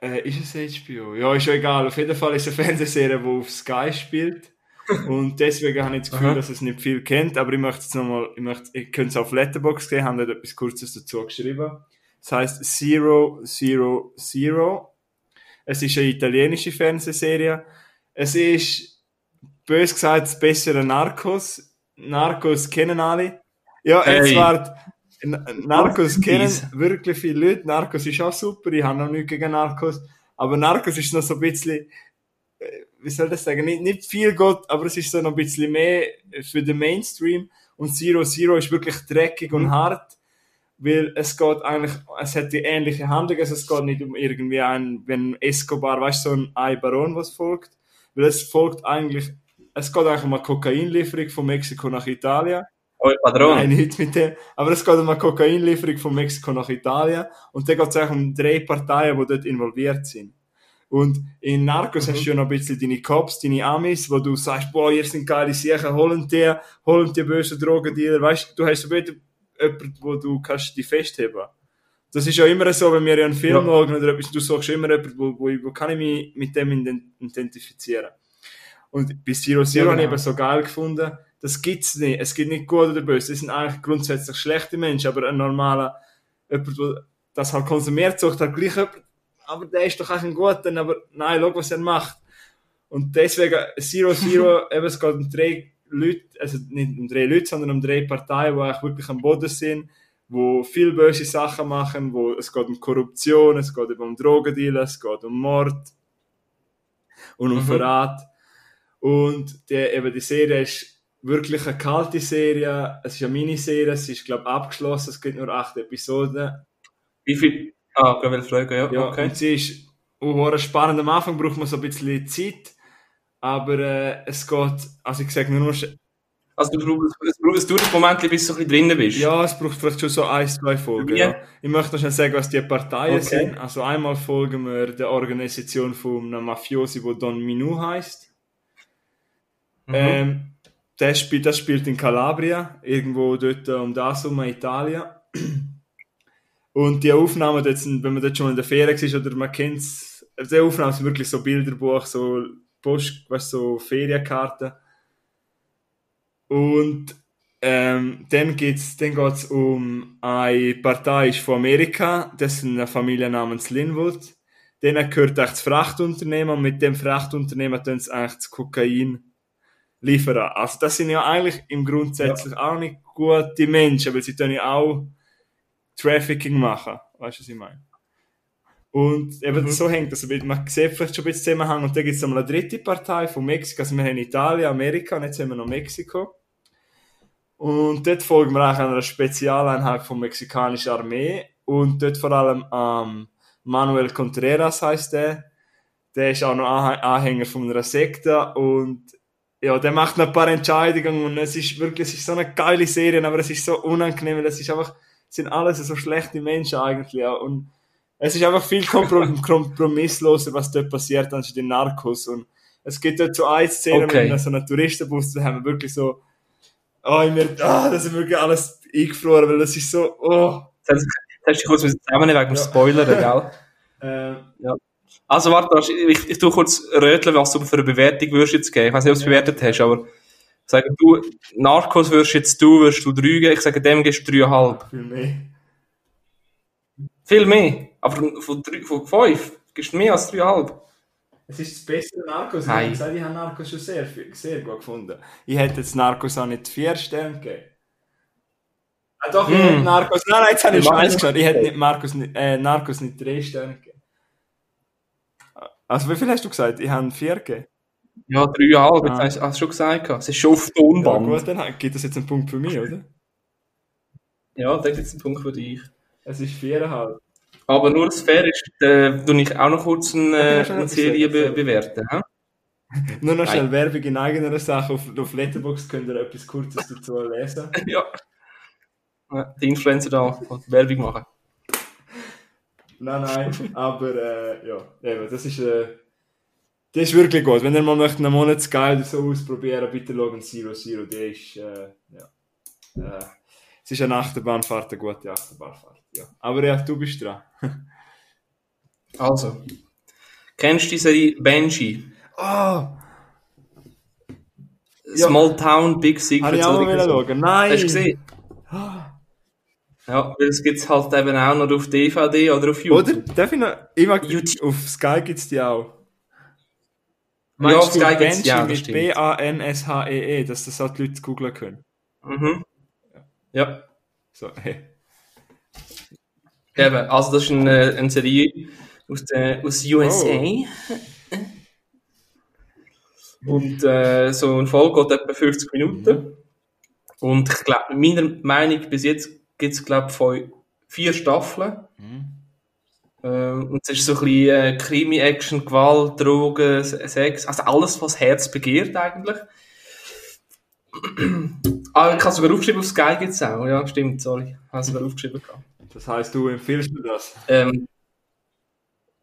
äh, ist es HBO? Ja, ist ja egal. Auf jeden Fall ist es eine Fernsehserie, die auf Sky spielt. [LAUGHS] Und deswegen habe ich das Gefühl, Aha. dass es nicht viel kennt, aber ich möchte es nochmal, ich möchte, ich könnte es auf Letterboxd gehen, habe dort etwas Kurzes dazu geschrieben. Das heißt Zero, Zero, Zero. Es ist eine italienische Fernsehserie. Es ist, bös gesagt, das bessere Narcos. Narcos kennen alle. Ja, Hey. jetzt wart, Narcos kennen wirklich viele Leute. Narcos ist auch super. Ich habe noch nichts gegen Narcos. Aber Narcos ist noch so ein bisschen, äh, wie soll das sagen, nicht, nicht viel Gott, aber es ist so noch ein bisschen mehr für den Mainstream. Und Zero Zero ist wirklich dreckig und hart weil es geht eigentlich, es hat die ähnliche Handlung, also es geht nicht um irgendwie ein, wenn Escobar, weißt du, so ein Ei Baron, was folgt, weil es folgt eigentlich, es geht eigentlich um eine Kokainlieferung von Mexiko nach Italien. Oh, Padron. Nein, nicht mit dem, aber es geht um eine Kokainlieferung von Mexiko nach Italien und dann geht es eigentlich um drei Parteien, die dort involviert sind. Und in Narcos hast du ja noch ein bisschen deine Cops, deine Amis, wo du sagst, boah, ihr sind geile Sachen, holen die, holen die bösen Drogendealer, weißt du, du hast so wieder jemanden, wo du kannst die festheben. Das ist ja immer so, wenn wir einen Film Ja. schauen oder etwas, du suchst immer jemanden, wo, wo, wo kann ich mich mit dem ident- identifizieren. Und bei Zero Zero Ja, habe ich genau. eben so geil gefunden, das gibt's nicht. Es gibt nicht gut oder böse. Das sind eigentlich grundsätzlich schlechte Menschen, aber ein normaler, jemand, der das halt konsumiert, sucht halt gleich jemand, aber der ist doch eigentlich ein guter, aber nein, schau, was er macht. Und deswegen Zero Zero, [LAUGHS] eben, es geht um drei Leute, also nicht um drei Leute, sondern um drei Parteien, die eigentlich wirklich am Boden sind, wo viel böse Sachen machen, wo es geht um Korruption, es geht um Drogendealen, es geht um Mord und um Mhm. Verrat. Und die, eben die Serie ist wirklich eine kalte Serie, es ist eine Miniserie, es ist glaube ich abgeschlossen, es gibt nur acht Episoden. Wie viel? Ah, ich will fragen, ja, Ja, okay. und sie ist auch spannend. Am Anfang braucht man so ein bisschen Zeit, aber äh, es geht, also ich sage nur, sch- Also du brauchst, es, braucht, es dauert ein Moment, bis du ein bisschen drinnen bist. ja, es braucht vielleicht schon so ein, zwei Folgen. Ja. Ich möchte noch schnell sagen, was die Parteien Okay. sind. Also einmal folgen wir der Organisation von einem Mafiosi, wo Don Minu heißt. Mhm. Ähm, das, spielt, das spielt in Calabria, irgendwo dort äh, um das herum, Italien. Und die Aufnahmen, dort sind, wenn man dort schon in der Ferien ist oder man kennt es, die Aufnahmen sind wirklich so Bilderbuch, so Post, weißt, so Ferienkarten. Und ähm, dann dann geht's um eine Partei ist von Amerika, das ist eine Familie namens Linwood. Denen gehört das Frachtunternehmen und mit dem Frachtunternehmen tun sie eigentlich das Kokain liefern. Also das sind ja eigentlich im Grundsätzlich auch nicht gute Menschen, weil sie tun ja auch Trafficking machen. Weißt du, was ich meine? Und eben Mhm. so hängt das. Man sieht vielleicht schon ein bisschen Zusammenhang. Und dann gibt es noch eine dritte Partei von Mexiko. Also wir haben Italien, Amerika und jetzt haben wir noch Mexiko. Und dort folgen wir eigentlich einer Spezialeinheit von mexikanischen Armee. Und dort vor allem ähm, Manuel Contreras heißt der. Der ist auch noch Anhä- Anhänger von einer Sekte. Und ja, der macht noch ein paar Entscheidungen. Und es ist wirklich, es ist so eine geile Serie, aber es ist so unangenehm, es ist einfach, es sind alles so schlechte Menschen eigentlich. Ja. Und es ist einfach viel komprom [LAUGHS] kompromissloser, was dort passiert, anstatt in Narcos. Und es gibt dort so eine Szene Okay. mit so einem Touristenbus, da haben wir wirklich so, oh, ich mir, ah, das ist wirklich alles eingefroren, weil das ist so, oh. Jetzt hast du kurz zusammen wegen dem Ja. Spoiler, gell? [LAUGHS] Äh, Also warte, ich, ich, tue kurz röteln, was du für eine Bewertung würdest jetzt geben. Ich weiß nicht, ob du es bewertet hast, aber Sagen du, Narcos wirst jetzt du, wirst du drei geben, ich sage, dem gehst du dreieinhalb. Viel mehr. Viel mehr. Aber von, drei, von fünf gibst du mehr als dreieinhalb. Es ist das beste Narcos. Ich habe gesagt, ich habe Narcos schon sehr, sehr gut gefunden. Ich hätte jetzt Narcos auch nicht vier Sterne gegeben. Ah, doch, ich Hm. hätte Narcos. Nein, nein, jetzt habe ich Scheiß das gesagt. Ich hätte nicht Marcos, nicht- äh, Narcos nicht drei Sterne gegeben. Also, wie viel hast du gesagt? Ich habe vier gegeben. Ja, dreieinhalb, Ah. jetzt hast du schon gesagt. Es ist schon auf Ja, Tonband. gut, dann gibt das jetzt einen Punkt für mich, oder? Ja, da gibt es einen Punkt für dich. Es ist viereinhalb. Aber nur das Fair ist, äh, tue ich auch noch kurz eine, äh, noch eine Serie be bewerten. hä? [LAUGHS] Nur noch Nein. schnell Werbung in eigener Sache. Auf, auf Letterboxd könnt ihr etwas Kurzes dazu lesen. [LAUGHS] ja. Die Influencer da Werbung machen. Nein, nein, aber äh, ja, eben, das ist, äh, das ist wirklich gut. Wenn ihr mal möchtet, einen Monat Sky oder so ausprobieren, bitte schauen Zero Zero. Der ist, äh, ja, äh, es ist eine Achterbahnfahrt, eine gute Achterbahnfahrt. Ja. Aber ja, du bist dran. Also, kennst du die Serie Benji? Oh, Ja. Small Town, Big habe Secrets ich auch oder schauen. Nein! Hast du gesehen? Ja, weil es gibt es halt eben auch noch auf DVD oder auf Oder? YouTube. Darf ich noch? Ich mag, YouTube. auf Sky gibt es die auch. Ja, auf Sky gibt's Banshee die auch, das mit. B-A-N-S-H-E-E, dass das auch die Leute googeln können. Mhm. Ja, So, hey. Eben. Also das ist eine, eine Serie aus, der, aus USA. Oh. Und äh, so eine Folge geht etwa 50 Minuten. Und ich glaube, meiner Meinung bis jetzt gibt es, glaube ich, vier Staffeln. Ähm, und es ist so ein bisschen äh, Krimi, Action, Gewalt, Drogen, Se- Sex, also alles, was Herz begehrt eigentlich. ah, ich habe sogar aufgeschrieben, auf Sky gibt es auch. Ja, stimmt, sorry. Ich habe sogar aufgeschrieben. gehabt. Das heisst, du empfiehlst mir das? Ähm,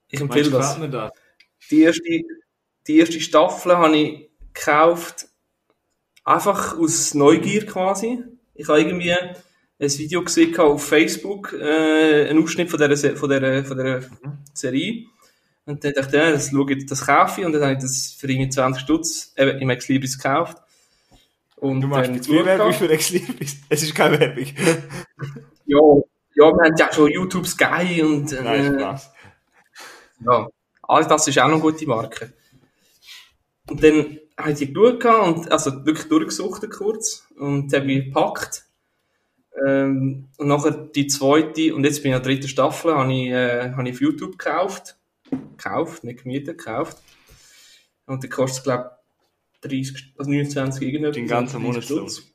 ich empfehle das. mir das? Die erste, die erste Staffel habe ich gekauft, einfach aus Neugier quasi. Ich habe irgendwie ein Video gesehen auf Facebook, äh, einen Ausschnitt von dieser, Se- von dieser, von dieser Serie. Und dann dachte ich, ja, das, schaue ich, das kaufe ich. Und dann habe ich das für irgendwie 20 Stutz eben im Ex Libris gekauft. Und Du machst jetzt viel Werbung für Ex Libris. Es ist keine Werbung. Ja, ja, wir haben ja schon YouTube Sky und Nein, äh, Spaß. Ja, also das ist auch noch eine gute Marke. Und dann habe ich die geschaut und also wirklich durchgesucht kurz und habe mich gepackt. Ähm, und nachher die zweite und jetzt bin ich in der dritten Staffel, habe ich, äh, habe ich auf YouTube gekauft. Gekauft, nicht gemietet, gekauft. Und die kostet, glaube ich, 30, also 29 irgendetwas. Den ganzen 30 Monatslohn. Stutz.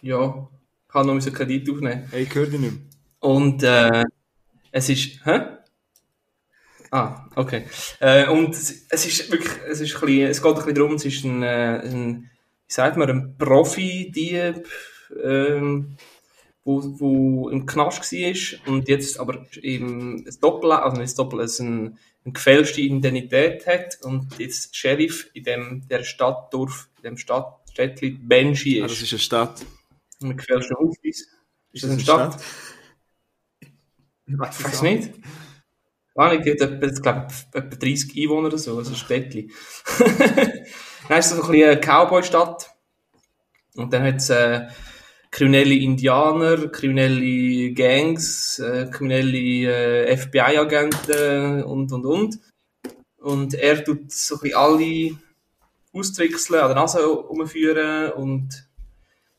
Ja, ich habe noch einen Kredit aufnehmen. Hey, ich höre dich nicht mehr. Und äh, es ist. Hä? Ah, okay. Äh, und es es ist wirklich, es ist ein bisschen, es geht ein bisschen darum, es ist ein, äh, ein wie sagt man, ein Profi-Dieb, ähm, wo, wo im Knast war und jetzt aber eben ein Doppel, also nicht Doppel, also ein, eine gefälschte Identität hat und jetzt Sheriff in dem, der Stadtdorf, in dem Stadt, Städtli Benji Ah, ist. das ist eine Stadt. Mit gefälschten Ausweis. Ist das eine eine Stadt? Ich weiß Ich weiß nicht. Ah, ich glaube, etwa 30 Einwohner oder so, also ein Städtli. [LAUGHS] dann ist es so ein bisschen eine Cowboy-Stadt. Und dann hat es äh, kriminelle Indianer, kriminelle Gangs, äh, kriminelle äh, FBI-Agenten und, und, und. Und er tut so ein bisschen alle austrickseln, an der Nase umführen und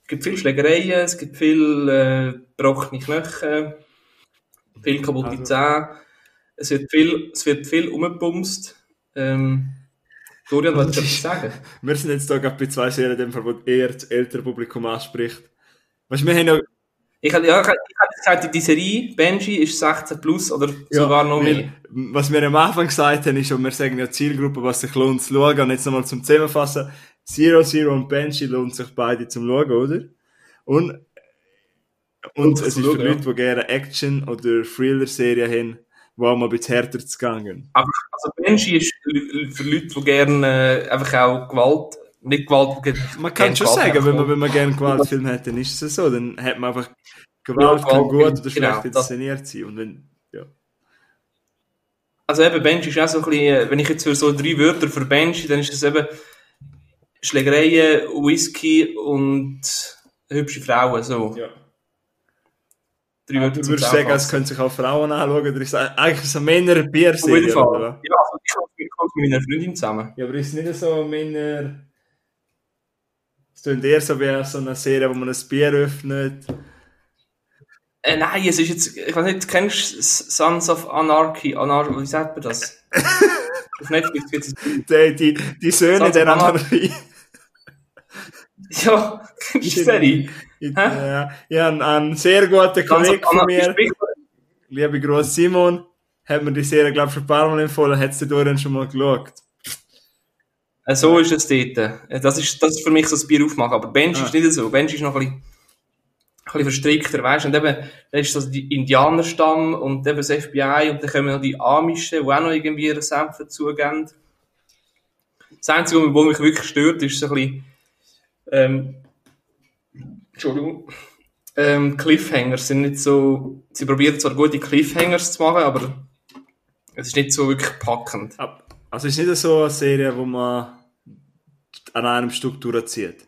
gibt viele Schlägereien, es gibt viel äh, gebrochene Knochen, viel kaputte Also- Zähne. Es wird viel, es wird viel umgebumst. Ähm, Florian, was soll ich sagen? Wir sind jetzt hier gerade bei zwei Serien, wo eher das ältere Publikum anspricht. Weißt wir haben ja, Ich habe ja, ich hab- gesagt, die Serie Benji ist 16 plus oder sogar noch mehr. was wir am Anfang gesagt haben, ist, und wir sagen ja Zielgruppe, was sich lohnt zu schauen. Und jetzt nochmal zum Zusammenfassen. Zero, Zero und Banshee lohnt sich beide zum Schauen, oder? Und, und es ist für. Leute, die gerne Action- oder Thriller-Serien haben, die auch mal ein bisschen härter zu gehen. Aber also Benji ist für Leute, die gerne äh, einfach auch Gewalt, nicht Gewalt, ge- Man kann schon Gewalt sagen, wenn man, wenn man gerne Gewaltfilm hat, dann ist es so. Dann hat man einfach Gewalt Ja, kann Gewalt, gut oder genau, schlecht das- inszeniert sein. Und wenn, ja. Also eben, Benji ist auch so ein bisschen, äh, wenn ich jetzt für so drei Wörter für Benji, dann ist es eben, Schlägereien, Whisky und hübsche Frauen, so. Ja. Drei Wörter Du würdest sagen, es können sich auch Frauen anschauen, oder ist es eigentlich so Männer Auf jeden Fall. oder? Ja, also ich komme mit meiner Freundin zusammen. Ja, aber ist nicht so Männer... Es klingt eher so wie so eine Serie, wo man ein Bier öffnet. Äh, nein, es ist jetzt, ich weiß nicht, kennst du Sons of Anarchy? Anar wie sagt man das? [LAUGHS] Auf Netflix gibt es Die, die, die Söhne Sons der Anarchie. [LAUGHS] Ja, du? Ich, äh, ich habe einen sehr of Kollegen von mir, liebe Groß Simon, hat mir die Serie, glaube ich, schon ein paar Mal empfohlen, hat sie durch schon mal geschaut. Äh, So ist es dort. Äh, Das ist, das ist für mich so das Bier aufmachen. Aber Benji Ah. ist nicht so. Benji ist noch ein bisschen, ein bisschen verstrickter, weißt du? Und eben, da ist die Indianerstamm und eben das FBI und dann kommen noch die Amischen, die auch noch irgendwie ihren Senf dazugeben. Das Einzige, was mich wirklich stört, ist so ein bisschen, ähm, Entschuldigung, ähm, Cliffhangers sind nicht so, sie probieren zwar gute Cliffhangers zu machen, aber es ist nicht so wirklich packend. Also es ist nicht so eine Serie, wo man an einem Stück durchzieht.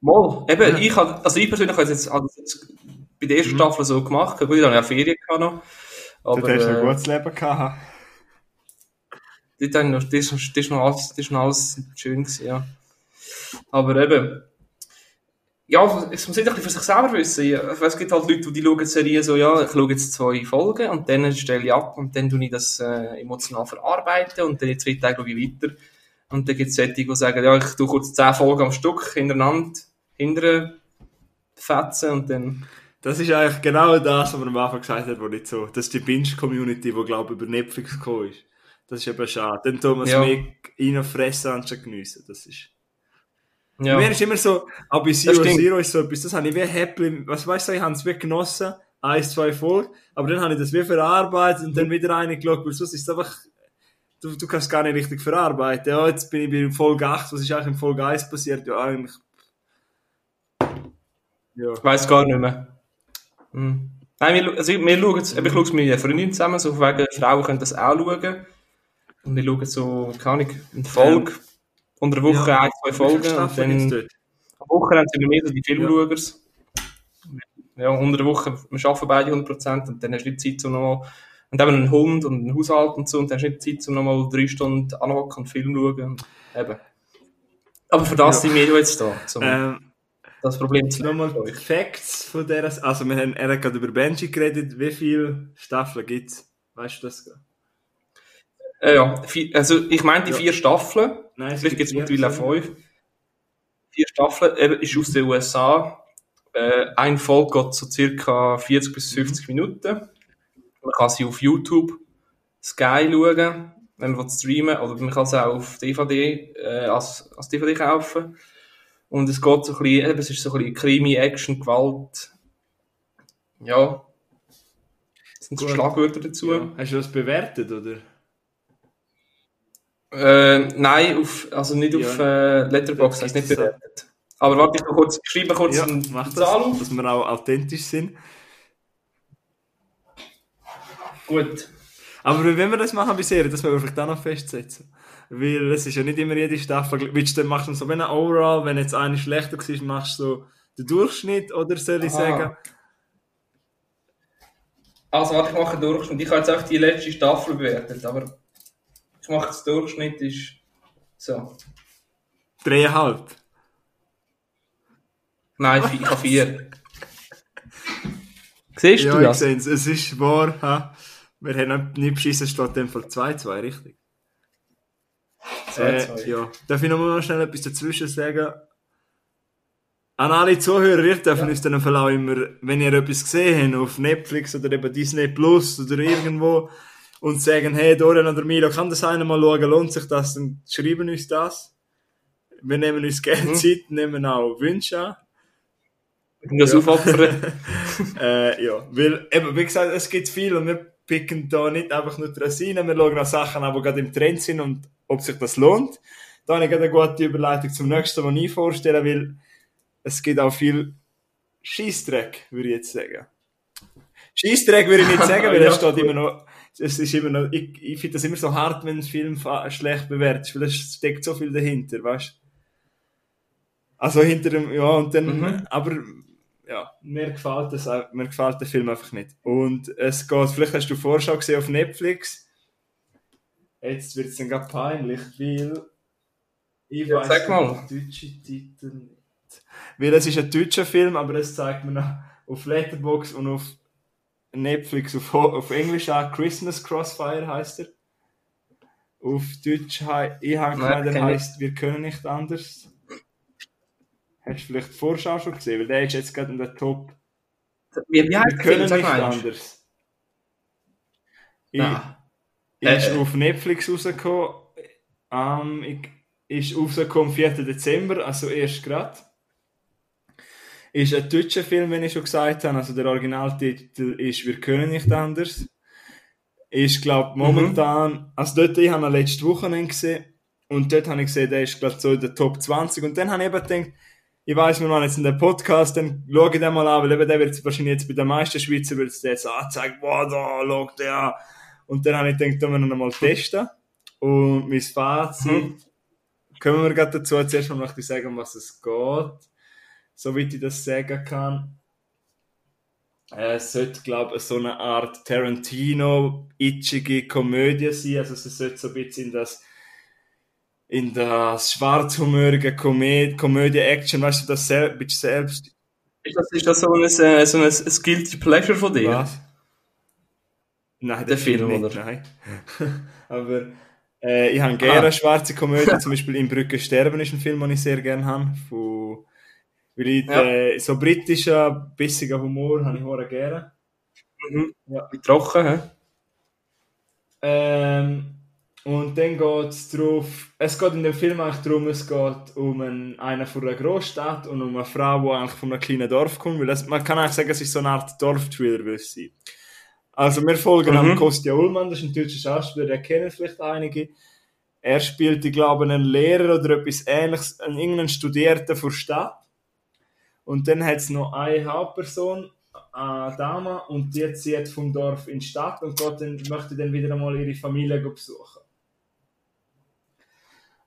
Mal, eben, ich hab, also ich persönlich habe es jetzt, jetzt bei der ersten Staffel so gemacht, gut, ich habe ja Ferien gehabt noch, aber Dort hast du ein äh, gutes Leben gehabt. dort habe ich noch, das, ist- das, ist noch alles, das ist noch alles schön gewesen, ja. Aber eben, ja, es muss jeder für sich selber wissen. Ja, Es gibt halt Leute, die schauen die Serien so, ja, ich schaue jetzt zwei Folgen und dann stelle ich ab und dann tue ich das äh, emotional verarbeiten und dann in zwei Tagen ich weiter. Und dann gibt es solche, die sagen, ja, ich tue kurz zehn Folgen am Stück hintereinander, hinter fetzen und dann... Das ist eigentlich genau das, was man am Anfang gesagt hat, wo nicht so. Das ist die Binge-Community, die, glaube ich, über Netflix gekommen ist. Das ist eben schade. Dann tun wir es Ja. mehr reinfressen, anstatt geniessen. Das ist... Ja. Mir ist immer so, auch bei Zero. Zero ist so etwas, das habe ich wie happy, was weißt du, ich habe es wie genossen, ein, zwei Folgen, aber dann habe ich das wie verarbeitet und dann wieder reingeschaut, weil sonst ist es einfach, du, du kannst es gar nicht richtig verarbeiten. Ja, jetzt bin ich bei Folge 8, was ist eigentlich in Folge 1 passiert? Ja, eigentlich. Ja. Ich weiss gar nicht mehr. Hm. Nein, wir, also wir schauen es, ich schaue es mit meiner Freundin zusammen, so von wegen, Frauen können das auch schauen. Und wir schauen so, keine Ahnung, eine Folge, unter der Woche Ja. ein, zwei Folgen. Und dann, am Wochenende sind wir mehr so die Filmschauers. Ja. unter der Woche, wir arbeiten beide 100% und dann hast du nicht Zeit, um nochmal, und eben einen Hund und einen Haushalt und so, und dann hast du nicht Zeit, um nochmal drei Stunden anhocken und Film schauen. Und eben. Aber für das Ja. sind wir ja jetzt da, um Ähm, das Problem zu lösen. Nochmal die Facts von der, also wir haben, er hat gerade über Benji geredet, wie viele Staffeln gibt es? Weißt du das? gerade? Äh, ja, also ich meine die Ja. vier Staffeln. Nein, Vielleicht gibt es mittlerweile fünf. Vier Staffeln. Eben, ist aus den USA. Äh, ein Folge geht so circa 40 bis 50 Minuten. Man kann sie auf YouTube, Sky schauen, wenn man will streamen Oder man kann sie auch auf DVD, äh, als, als DVD kaufen. Und es geht so ein bisschen, eben, es ist so ein bisschen Krimi, Action, Gewalt. Ja. Das sind so. Schlagwörter dazu. Ja. Hast du das bewertet, oder? Äh, nein, auf, also nicht Ja. auf äh, Letterboxd, heißt nicht gibt's da. bewertet. Aber warte, ich kurz, ich schreibe kurz Ja, eine mach Zahl das, auf. dass wir auch authentisch sind. Gut. Aber wenn wir das machen bei Serien, das wir vielleicht auch noch festsetzen. Weil es ist ja nicht immer jede Staffel. Willst du dann machst du so, wenn ein Overall, wenn jetzt eine schlechter war, machst du so den Durchschnitt oder soll ich Aha. sagen? Also warte, ich mache einen Durchschnitt. Ich habe jetzt auch die letzte Staffel bewertet, aber ich mache jetzt Durchschnitt ist so. Dreieinhalb. Nein, ich habe vier. Siehst Ja, du ich das? sehe es. Es ist wahr. Ha? Wir haben nicht- beschissen, es steht in dem Fall 2-2, richtig? Zwei, zwei. Äh, ja. Darf ich noch mal schnell etwas dazwischen sagen? An alle Zuhörer, ihr dürfen uns dann auch immer, wenn ihr etwas gesehen habt, auf Netflix oder eben Disney Plus oder irgendwo, und sagen, hey, Dorian oder Milo, kann das einer mal schauen, lohnt sich das, dann schreiben uns das. Wir nehmen uns gerne Mhm. Zeit, nehmen auch Wünsche an. Das Ja. aufopfern. [LAUGHS] Äh, ja, weil, eben, wie gesagt, es gibt viel und wir picken da nicht einfach nur die wir schauen auch Sachen an, die gerade im Trend sind und ob sich das lohnt. Da habe ich eine gute Überleitung zum nächsten, was ich vorstellen will. Es gibt auch viel Scheißdreck, würde ich jetzt sagen. Scheißdreck würde ich nicht [LAUGHS] sagen, weil Ja, es steht immer noch, es ist immer noch, ich, ich finde das immer so hart, wenn ein Film schlecht bewertet ist, weil es steckt so viel dahinter, weißt Also hinter dem, ja, und dann, Mhm. aber ja, mir gefällt das, mir gefällt der Film einfach nicht. Und es geht, vielleicht hast du Vorschau gesehen auf Netflix. Jetzt wird es dann gerade peinlich, weil ich Ja, sag mal. den deutschen Titel nicht. Weil es ist ein deutscher Film, aber es zeigt mir noch auf Letterboxd und auf Netflix auf, auf Englisch auch Christmas Crossfire heißt er. Auf Deutsch, hei- ich habe gemeint, er heißt Wir können nicht anders. Hast du vielleicht die Vorschau schon gesehen? Weil der ist jetzt gerade in der Top. Wie, wie Wir heißt können Film? Nicht anders. Ich, Ah. ist Äh, äh. auf Netflix rausgekommen. Ähm, ich, ist rausgekommen am 4. Dezember, also erst gerade. Ist ein deutscher Film, wenn ich schon gesagt habe. Also der Originaltitel ist Wir können nicht anders. Ist, glaube momentan, also dort, ich habe ihn letzte Woche gesehen. Und dort habe ich gesehen, der ist, glaube so in der Top 20. Und dann habe ich eben gedacht, ich weiß, wir machen jetzt in den Podcast, dann schaue ich den mal an, weil eben der wird wahrscheinlich jetzt bei den meisten Schweizer wird der jetzt anzeigen, boah, da, schau der an. Und dann habe ich gedacht, da müssen wir ihn mal testen. Und mein Fazit, Mhm. können wir gerade dazu zuerst mal noch sagen, um was es geht. Soweit ich das sagen kann. Es sollte, glaube ich, so eine Art Tarantino-itchige Komödie sein. Also es sollte so ein bisschen in das in das schwarzhumorige Komödie, Komödie-Action, weißt du, das sel bisschen selbst. Ist das, ist das so ein, äh, so ein, Guilty Pleasure von dir? Was? Nein, Der Film, nicht, oder? Nein. [LAUGHS] Aber äh, ich habe gerne Ah. schwarze Komödie, zum Beispiel «In Brücke sterben» ist ein Film, den ich sehr gerne habe. Von, weil ich Ja. äh, so britischer, bissiger Humor habe ich sehr gerne. Mhm. Ja. Wie trocken, hä? Ähm, und dann geht es drauf, es geht in dem Film eigentlich darum, es geht um einen, einen von einer Großstadt und um eine Frau, die eigentlich von einem kleinen Dorf kommt, weil das, man kann eigentlich sagen, es ist so eine Art Dorfthriller, will sein. Also wir folgen Mhm. am Kostja Ullmann, das ist ein deutscher Schauspieler, den kennen vielleicht einige. Er spielt, ich glaube, einen Lehrer oder etwas ähnliches, einen irgendeinen Studierten von der Stadt. Und dann hat es noch eine Hauptperson, eine Dame, und die zieht vom Dorf in die Stadt und geht dann, möchte dann wieder einmal ihre Familie besuchen.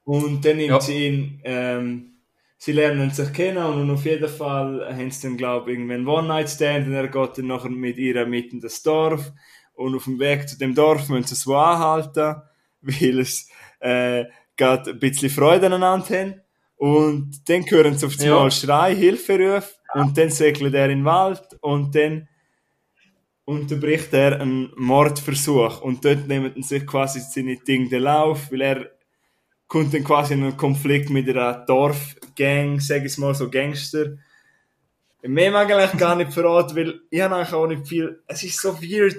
Und dann nimmt Ja. sie ihn, ähm, sie lernen sich kennen und auf jeden Fall haben sie dann, glaube ich, irgendwann One-Night-Stand und er geht dann nachher mit ihr mit in das Dorf und auf dem Weg zu dem Dorf müssen sie es wo anhalten, [LAUGHS] weil es äh, gerade ein bisschen Freude aneinander haben. Und dann hören sie auf Ja. einmal Schrei, Hilferuf und dann segelt er in den Wald und dann unterbricht er einen Mordversuch und dort nehmen sich quasi seine Dinge den Lauf, weil er kommt dann quasi in einen Konflikt mit einer Dorfgang, sag ich mal so Gangster. Mehr mag ich eigentlich gar nicht verraten, weil ich habe eigentlich auch nicht viel, es ist so weird,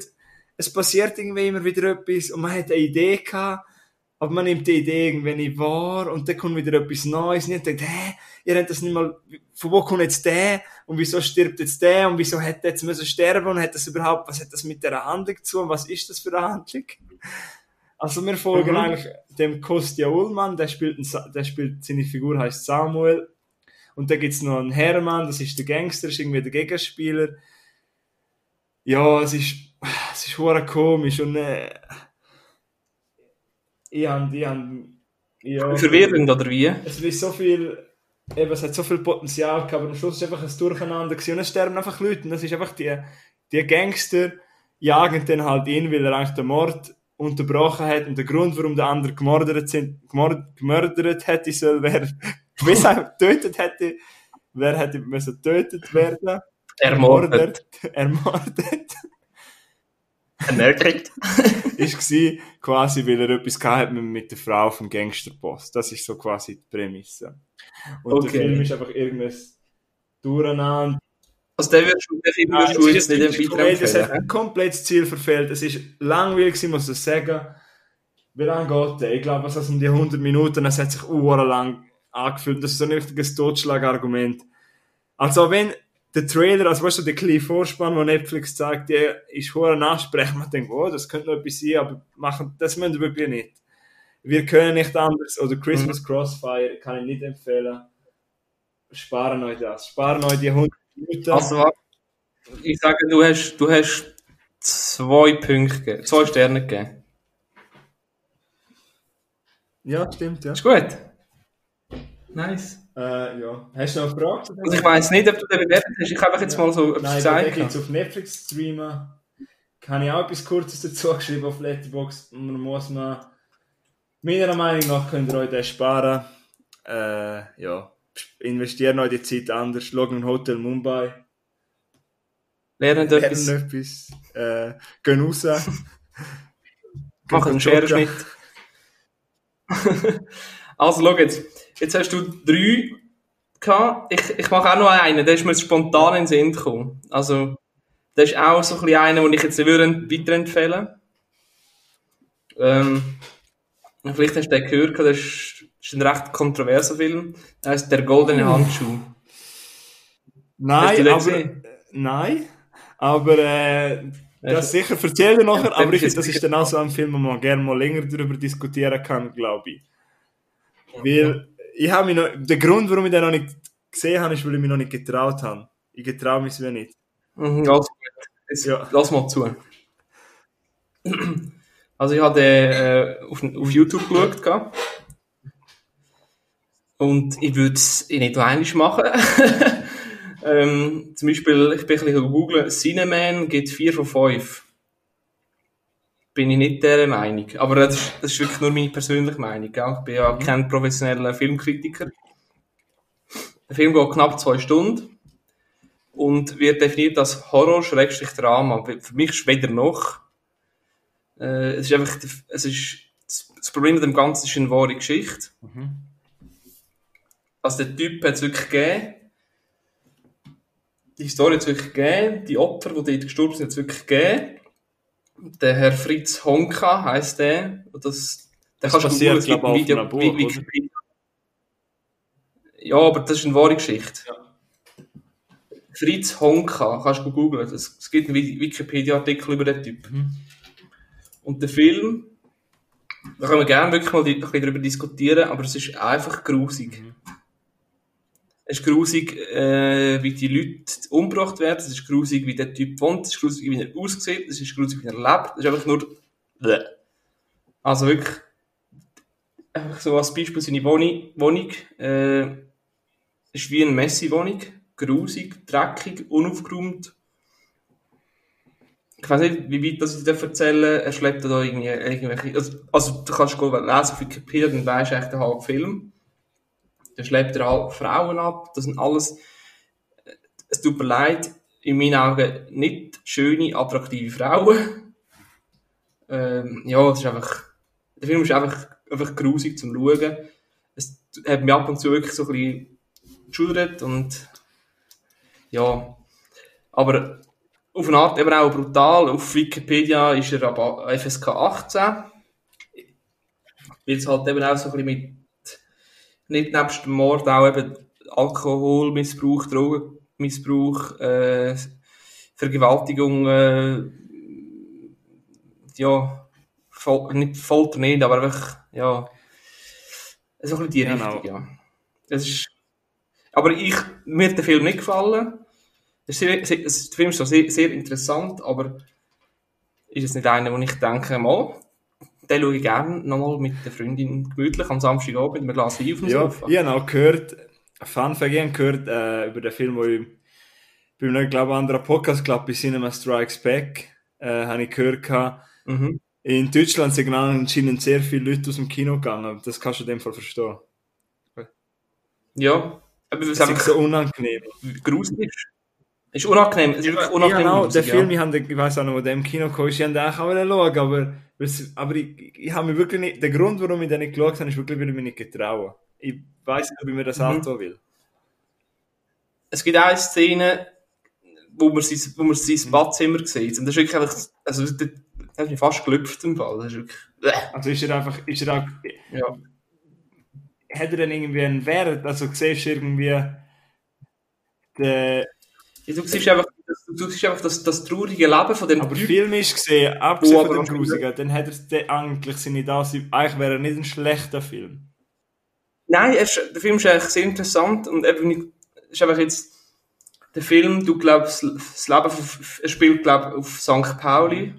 es passiert irgendwie immer wieder etwas und man hat eine Idee gehabt, aber man nimmt die Idee irgendwann nicht wahr und dann kommt wieder etwas Neues und ich denke, hä, ihr habt das nicht mal, von wo kommt jetzt der und wieso stirbt jetzt der und wieso hat der jetzt müssen sterben und hat das überhaupt, was hat das mit der Handlung zu und was ist das für eine Handlung? Also wir folgen Mhm. eigentlich dem Kostja Ullmann, der spielt, einen der spielt, seine Figur heißt Samuel und da gibt's noch einen Hermann, das ist der Gangster, ist irgendwie der Gegenspieler. Ja, es ist, es ist komisch und äh, ich han, ich ja, Verwirrend, oder wie? es ist so viel, eben, es hat so viel Potenzial gehabt, aber am Schluss ist einfach ein Durcheinander gewesen und es sterben einfach Leute und das ist einfach die, die Gangster jagen dann halt ihn, weil er eigentlich den Mord unterbrochen hat und der Grund, warum der andere gemordert, sind, gemord, gemördert hätte sollen, wer [LAUGHS] gewiss getötet hätte, wer hätte müssen getötet werden. Ermordet. Ermordet. [LAUGHS] Ermordet. [LAUGHS] ist gsi quasi, weil er etwas gehabt hat mit, mit der Frau vom Gangsterboss. Das ist so quasi die Prämisse. Und Okay. der Film ist einfach irgendwas durcheinander. Also den würdest du, den Film würdest du es jetzt ist nicht weiterempfehlen. Komödie, Es hat ein komplettes Ziel verfehlt. Es ist langweilig muss ich sagen. Wie lange geht der? Ich glaube, es um die 100 Minuten. Es hat sich lang angefühlt. Das ist so ein richtiges Totschlagargument. Also wenn der Trailer, also weißt du, der kleine Vorspann, den Netflix zeigt, der ist hoher ansprechend. Man denkt, oh, das könnte noch etwas sein, aber machen, das müssen wir wirklich nicht. Wir können nicht anders. Oder Christmas Crossfire kann ich nicht empfehlen. Sparen euch das. Sparen euch die 100 Minuten. Also, ich sage, du hast, du hast zwei Punkte gegeben, zwei Sterne gegeben. ja, stimmt, ja. Ist gut. Nice. Äh, ja. Hast du noch eine Frage? Also ich weiß nicht, ob du den bewertet hast. Ich habe jetzt mal so etwas Nein, gesagt. den gibt es auf Netflix streamen. Kann ich auch etwas Kurzes dazu geschrieben auf Letterboxd. Man muss man, meiner Meinung nach, könnt ihr euch den sparen. Äh, ja. Investieren euch die Zeit anders. Schauen ein Hotel Mumbai. Lernen Lernen etwas. etwas. Äh, gehen raus. [LAUGHS] Machen einen Scherenschnitt. [LAUGHS] also, schau jetzt. Jetzt hast du drei gehabt. Ich, ich mache auch noch einen. Der ist mir spontan in den Sinn gekommen. Also, der ist auch so ein bisschen einer, den ich jetzt würde weiterempfehlen ähm, Vielleicht hast du den gehört, das ist, das ist ein recht kontroverser Film. Der heißt Der goldene Handschuh. Hast du Nein, aber, gesehen? nein, aber äh, das sicher erzähl dir nachher, Ja, aber ich, das das ist ist dann auch so ein Film, wo man gerne mal länger darüber diskutieren kann, glaube ich. Weil ich habe mich noch, der Grund, warum ich den noch nicht gesehen habe, ist, weil ich mich noch nicht getraut habe. Ich getraue mich wie nicht. Mhm, also gut. Jetzt, Ja. Lass mal zu. Also ich habe äh, auf, auf YouTube geschaut. gehabt. Und ich würde es nicht noch einmal machen. [LAUGHS] ähm, zum Beispiel, ich bin ein bisschen googeln, Cineman gibt 4 von 5. Bin ich nicht der Meinung. Aber das ist, das ist wirklich nur meine persönliche Meinung. Gell? Ich bin ja kein professioneller Filmkritiker. Der Film geht knapp zwei Stunden und wird definiert als Horror-Drama. Für mich ist weder noch. Äh, es ist einfach, es ist, das Problem mit dem Ganzen ist eine wahre Geschichte. Also der Typ hat es wirklich gegeben. Die Historie hat es wirklich gegeben. Die Opfer, die dort gestorben sind, hat es wirklich gegeben. Der Herr Fritz Honka heisst der. Das, der Das kannst du basiert, googeln, es gibt glaub ein ich, Video, auf Wi- oder? Wikipedia. Ja, aber das ist eine wahre Geschichte. Fritz Honka, kannst du googeln. Es, gibt einen Wi- Wikipedia-Artikel über den Typ. Und der Film, da können wir gerne wirklich mal ein bisschen darüber diskutieren, aber es ist einfach grusig. Es ist grusig, äh, wie die Leute umgebracht werden, es ist grusig, wie der Typ wohnt, es ist grusig, wie er aussieht, es ist grusig, wie er lebt, es ist einfach nur... Bäh. Also wirklich, einfach so als Beispiel seine Wohnung, Wohnung äh, ist wie eine Messi-Wohnung, grusig, dreckig, unaufgeräumt. Ich weiß nicht, wie weit das ich dir erzählen Er schleppt da irgendwie irgendwelche. Also, also du kannst go lesen auf Wikipedia, dann weisst du echt den halben Film. Dann schleppt er halt Frauen ab. Das sind alles. Es tut mir leid, in meinen Augen nicht schöne, attraktive Frauen. [LAUGHS] Ähm, ja, es ist einfach. Der Film ist einfach, einfach grusig zum Schauen. Es hat mich ab und zu wirklich so ein bisschen geschudert und. Ja. Aber auf eine Art eben auch brutal. Auf Wikipedia ist er aber FSK 18. Weil es halt eben auch so ein bisschen mit, nicht nebst dem Mord auch eben Alkoholmissbrauch, Drogenmissbrauch, äh, Vergewaltigung, äh, ja, Fol nicht Folter nicht, aber einfach, ja, so ein bisschen die Genau. Richtung, ja. Das ist, aber ich, mir hat der Film nicht gefallen. Der, ist sehr, der Film ist so sehr, sehr interessant, aber ist es nicht einer, wo ich denke, mal, den schaue ich gerne nochmal mit der Freundin gemütlich am Samstagabend mit einem Glas Wein auf dem Ja, Sofa. ich habe auch gehört, Fun habe gehört äh, über den Film, wo ich bei einem, glaube ich, anderen Podcast, glaube bei Cinema Strikes Back, äh, habe ich gehört, Mhm. in Deutschland sind anscheinend sehr viele Leute aus dem Kino gegangen. Das kannst du in dem Fall verstehen. Ja, aber es ist einfach so unangenehm. gruselig. ist. Ist unangenehm, es ist wirklich unangenehm. Ja, genau, der Film, ja. ich, habe, ich weiß auch noch, wo der im Kino kam, ich habe auch schauen, aber, aber ich, ich habe mich wirklich nicht, der Grund, warum ich den nicht geschaut habe, ist wirklich, weil ich mich nicht getraue. Ich weiß nicht, ob ich mir das Mhm. antun will. Es gibt eine Szene, wo man sein, wo man sein Badzimmer sieht. Und das ist wirklich einfach, also, das, hat mich fast gelüpft im Fall. Das ist wirklich. Also ist er einfach, ist er auch, ja. hat er denn irgendwie einen Wert? Also siehst du irgendwie, der, Ja, Du siehst einfach, das- du siehst einfach das, das traurige Leben von dem aber Typ. filmisch gesehen, abgesehen Oh, von dem Grusigen, dann hat er eigentlich seine das, eigentlich wäre er nicht ein schlechter Film. Nein, er ist, der Film ist eigentlich sehr interessant und eben ist einfach jetzt, der Film, du glaubst, das Leben, von, er spielt, glaub auf St. Pauli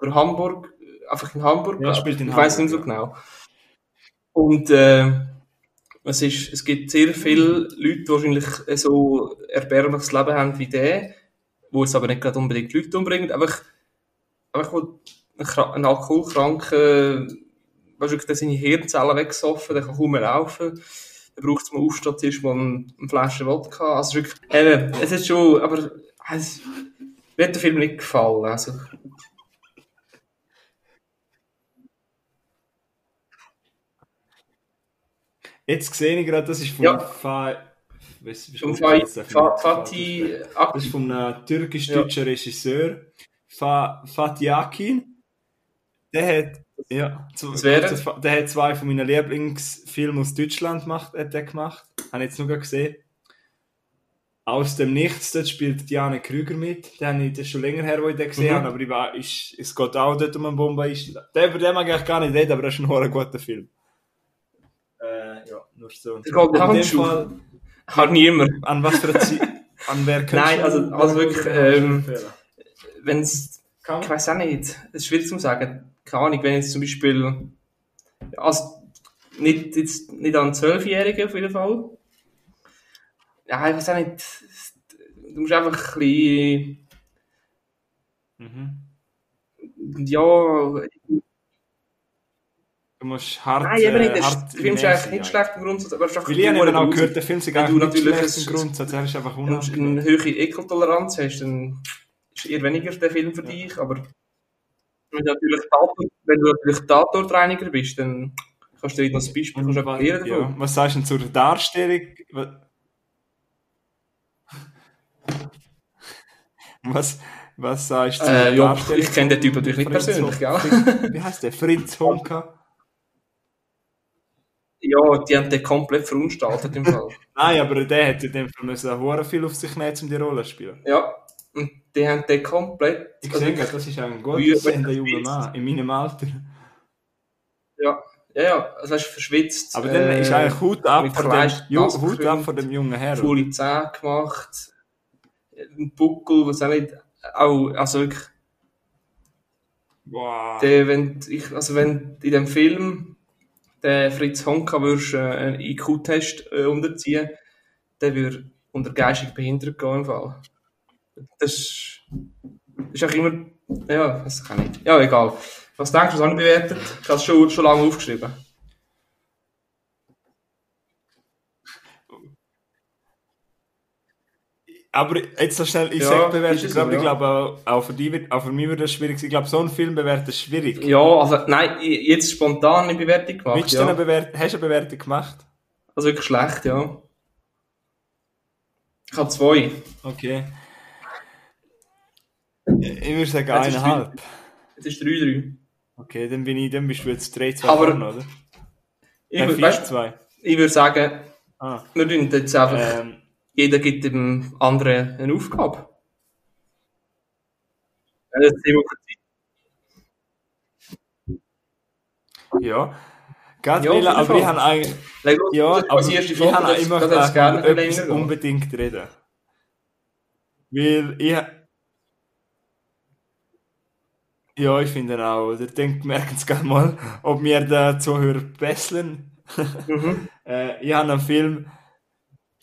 oder Hamburg, einfach in Hamburg. Ja, glaub. spielt in ich weiß Hamburg, nicht so genau. Und äh, Es, ist, es gibt sehr viele Leute, die wahrscheinlich so erbärmliches Leben haben wie der, wo es aber nicht gerade unbedingt Leute umbringt, einfach, einfach wo ein, Kra- ein alkoholkranker, weißt du, der seine Hirnzellen weggesoffen, der kann kaum mehr laufen, dann braucht es mal zuerst mal eine, Flasche Wodka, also wirklich, eben, es ist schon, aber es, hat der Film nicht gefallen, also, Jetzt sehe ich gerade, das ist vom Ja. Fa Zum was- Fa- Fa- Fatih Das ist von einem türkisch-deutschen Regisseur, Fa Fatih Akin. Der hat, ja, der hat zwei von meinen Lieblingsfilmen aus Deutschland gemacht, hat der gemacht. Habe ich jetzt nur gesehen. Aus dem Nichts, dort spielt Diane Krüger mit. Den habe ich, das schon länger her, wo ich den gesehen Mhm. habe, aber ich war, ist, es geht auch dort um einen. Der, über den mag ich gar nicht reden, aber das ist ein hoher guter Film. Ja, nur so. Fall, hat niemand. an was für Zeit, an wer [LAUGHS] Nein, du- also- also wirklich, ähm? Wenn es, ich weiß auch nicht, es ist schwierig zu sagen. Keine Ahnung, wenn jetzt zum Beispiel, also nicht, jetzt, nicht an Zwölfjährigen auf jeden Fall. Ja, ich weiß auch nicht, du musst einfach ein bisschen, Mhm. ja, Du musst hart. nein, eben nicht, äh, hart der Film ist eigentlich nicht schlecht im Grundsatz, aber es ist einfach Weil ich habe auch gehört, der Film eigentlich du nicht schlecht im Grundsatz, er ist einfach Wenn du unangenehm. eine hohe Ekeltoleranz hast, dann ist eher weniger der Film für dich, aber wenn du natürlich, Tatort, wenn du natürlich Tatortreiniger bist, dann kannst du dir ein Beispiel kannst du Ja. davon. Was sagst du denn zur Darstellung? Was, was sagst du zur Äh, ja, Darstellung? ich kenne den Typ natürlich nicht Fritz persönlich, Wie heißt der? Fritz [LAUGHS] Honka? Ja, die haben den komplett verunstaltet im Fall. [LAUGHS] Nein, aber der hätte in dem Fall müssen viel auf sich nehmen, um die Rolle zu spielen. Ja, und die haben den komplett. Ich also sehe das ist ein gut Wie- aussehender junger Mann, in meinem Alter. ja, ja, ja, also hast du verschwitzt. Aber dann ist eigentlich Hut ab, von dem, Ju- Hut ab von dem jungen Herrn. coole Zähne gemacht, ein Buckel, was auch nicht, auch, also wirklich, Wow. der, wenn, ich, also wenn in dem Film der Fritz Honka würdest, äh, einen IQ-Test äh, unterziehen, der würde unter geistig behindert gehen im Fall. Das ist, ist auch immer, ja, das kann ich nicht. Ja, egal. Was denkst du, was habe bewertet? Ich habe es schon, schon lange aufgeschrieben. Aber jetzt so schnell, ich Ja, sage ist bewerten, so, ich, ja. glaube auch, auch für dich, wird- auch für mich würde das schwierig sein. Ich glaube, so einen Film bewerten ist schwierig. Ja, also, nein, jetzt spontan eine Bewertung gemacht. Willst du ja. eine Bewertung, hast du eine Bewertung gemacht? Also wirklich schlecht, ja. Ich habe zwei. Okay. Ich würde sagen Jetzt ist eineinhalb. Jetzt ist 3-3. Okay, dann bin ich, dann bist du jetzt 3, 2 Aber- vorne, oder? Ich, Nein, wür- 4, weißt, 2. ich würde sagen, Ah. wir tun jetzt einfach, Ähm, jeder gibt dem anderen eine Aufgabe. Ja, das ist Demokratie. ja. Jeden aber Fall. ich habe eigentlich, ja, aber die erste ich Folge, habe das- immer das ich gerne etwas unbedingt reden. Weil ich, ja, ich finde auch, oder? Denkt, [LAUGHS] merken es gerne mal, ob wir den Zuhörer besseln. Mhm. [LAUGHS] Äh, ich habe einen Film,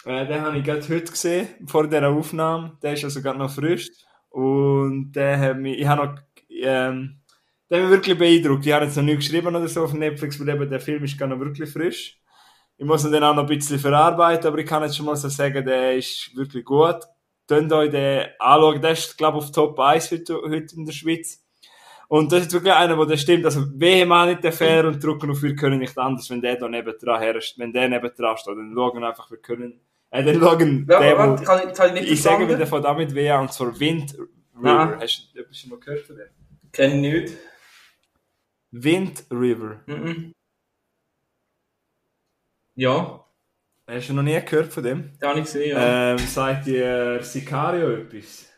äh, den habe ich gerade heute gesehen, vor dieser Aufnahme. Der ist also gerade noch frisch. Und der hat mich, ich habe noch, ähm, der hat mich wirklich beeindruckt. Ich habe jetzt noch nicht geschrieben oder so auf Netflix, weil eben der Film ist gar noch wirklich frisch. Ich muss ihn dann auch noch ein bisschen verarbeiten, aber ich kann jetzt schon mal so sagen, der ist wirklich gut. Könnt euch den anschauen. Der ist, glaube ich, auf Top 1 heute, in der Schweiz. Und das ist wirklich einer, der stimmt. Also, wehe mal nicht der Fehler und drücken auf wir können nicht anders, wenn der da neben dran her ist, wenn der neben dran steht. Dann schauen einfach, wir können, äh, dann schauen, Ja, der, warte, wo, kann ich, kann ich nicht ich sage wieder von damit weh, und zwar Wind River. Nein. Hast du etwas schon mal gehört von dem? Kenn ich nicht. Wind River. Mhm. Ja, Hast du noch nie gehört von dem? habe ich gesehen, ja. Ähm, sagt dir Sicario etwas?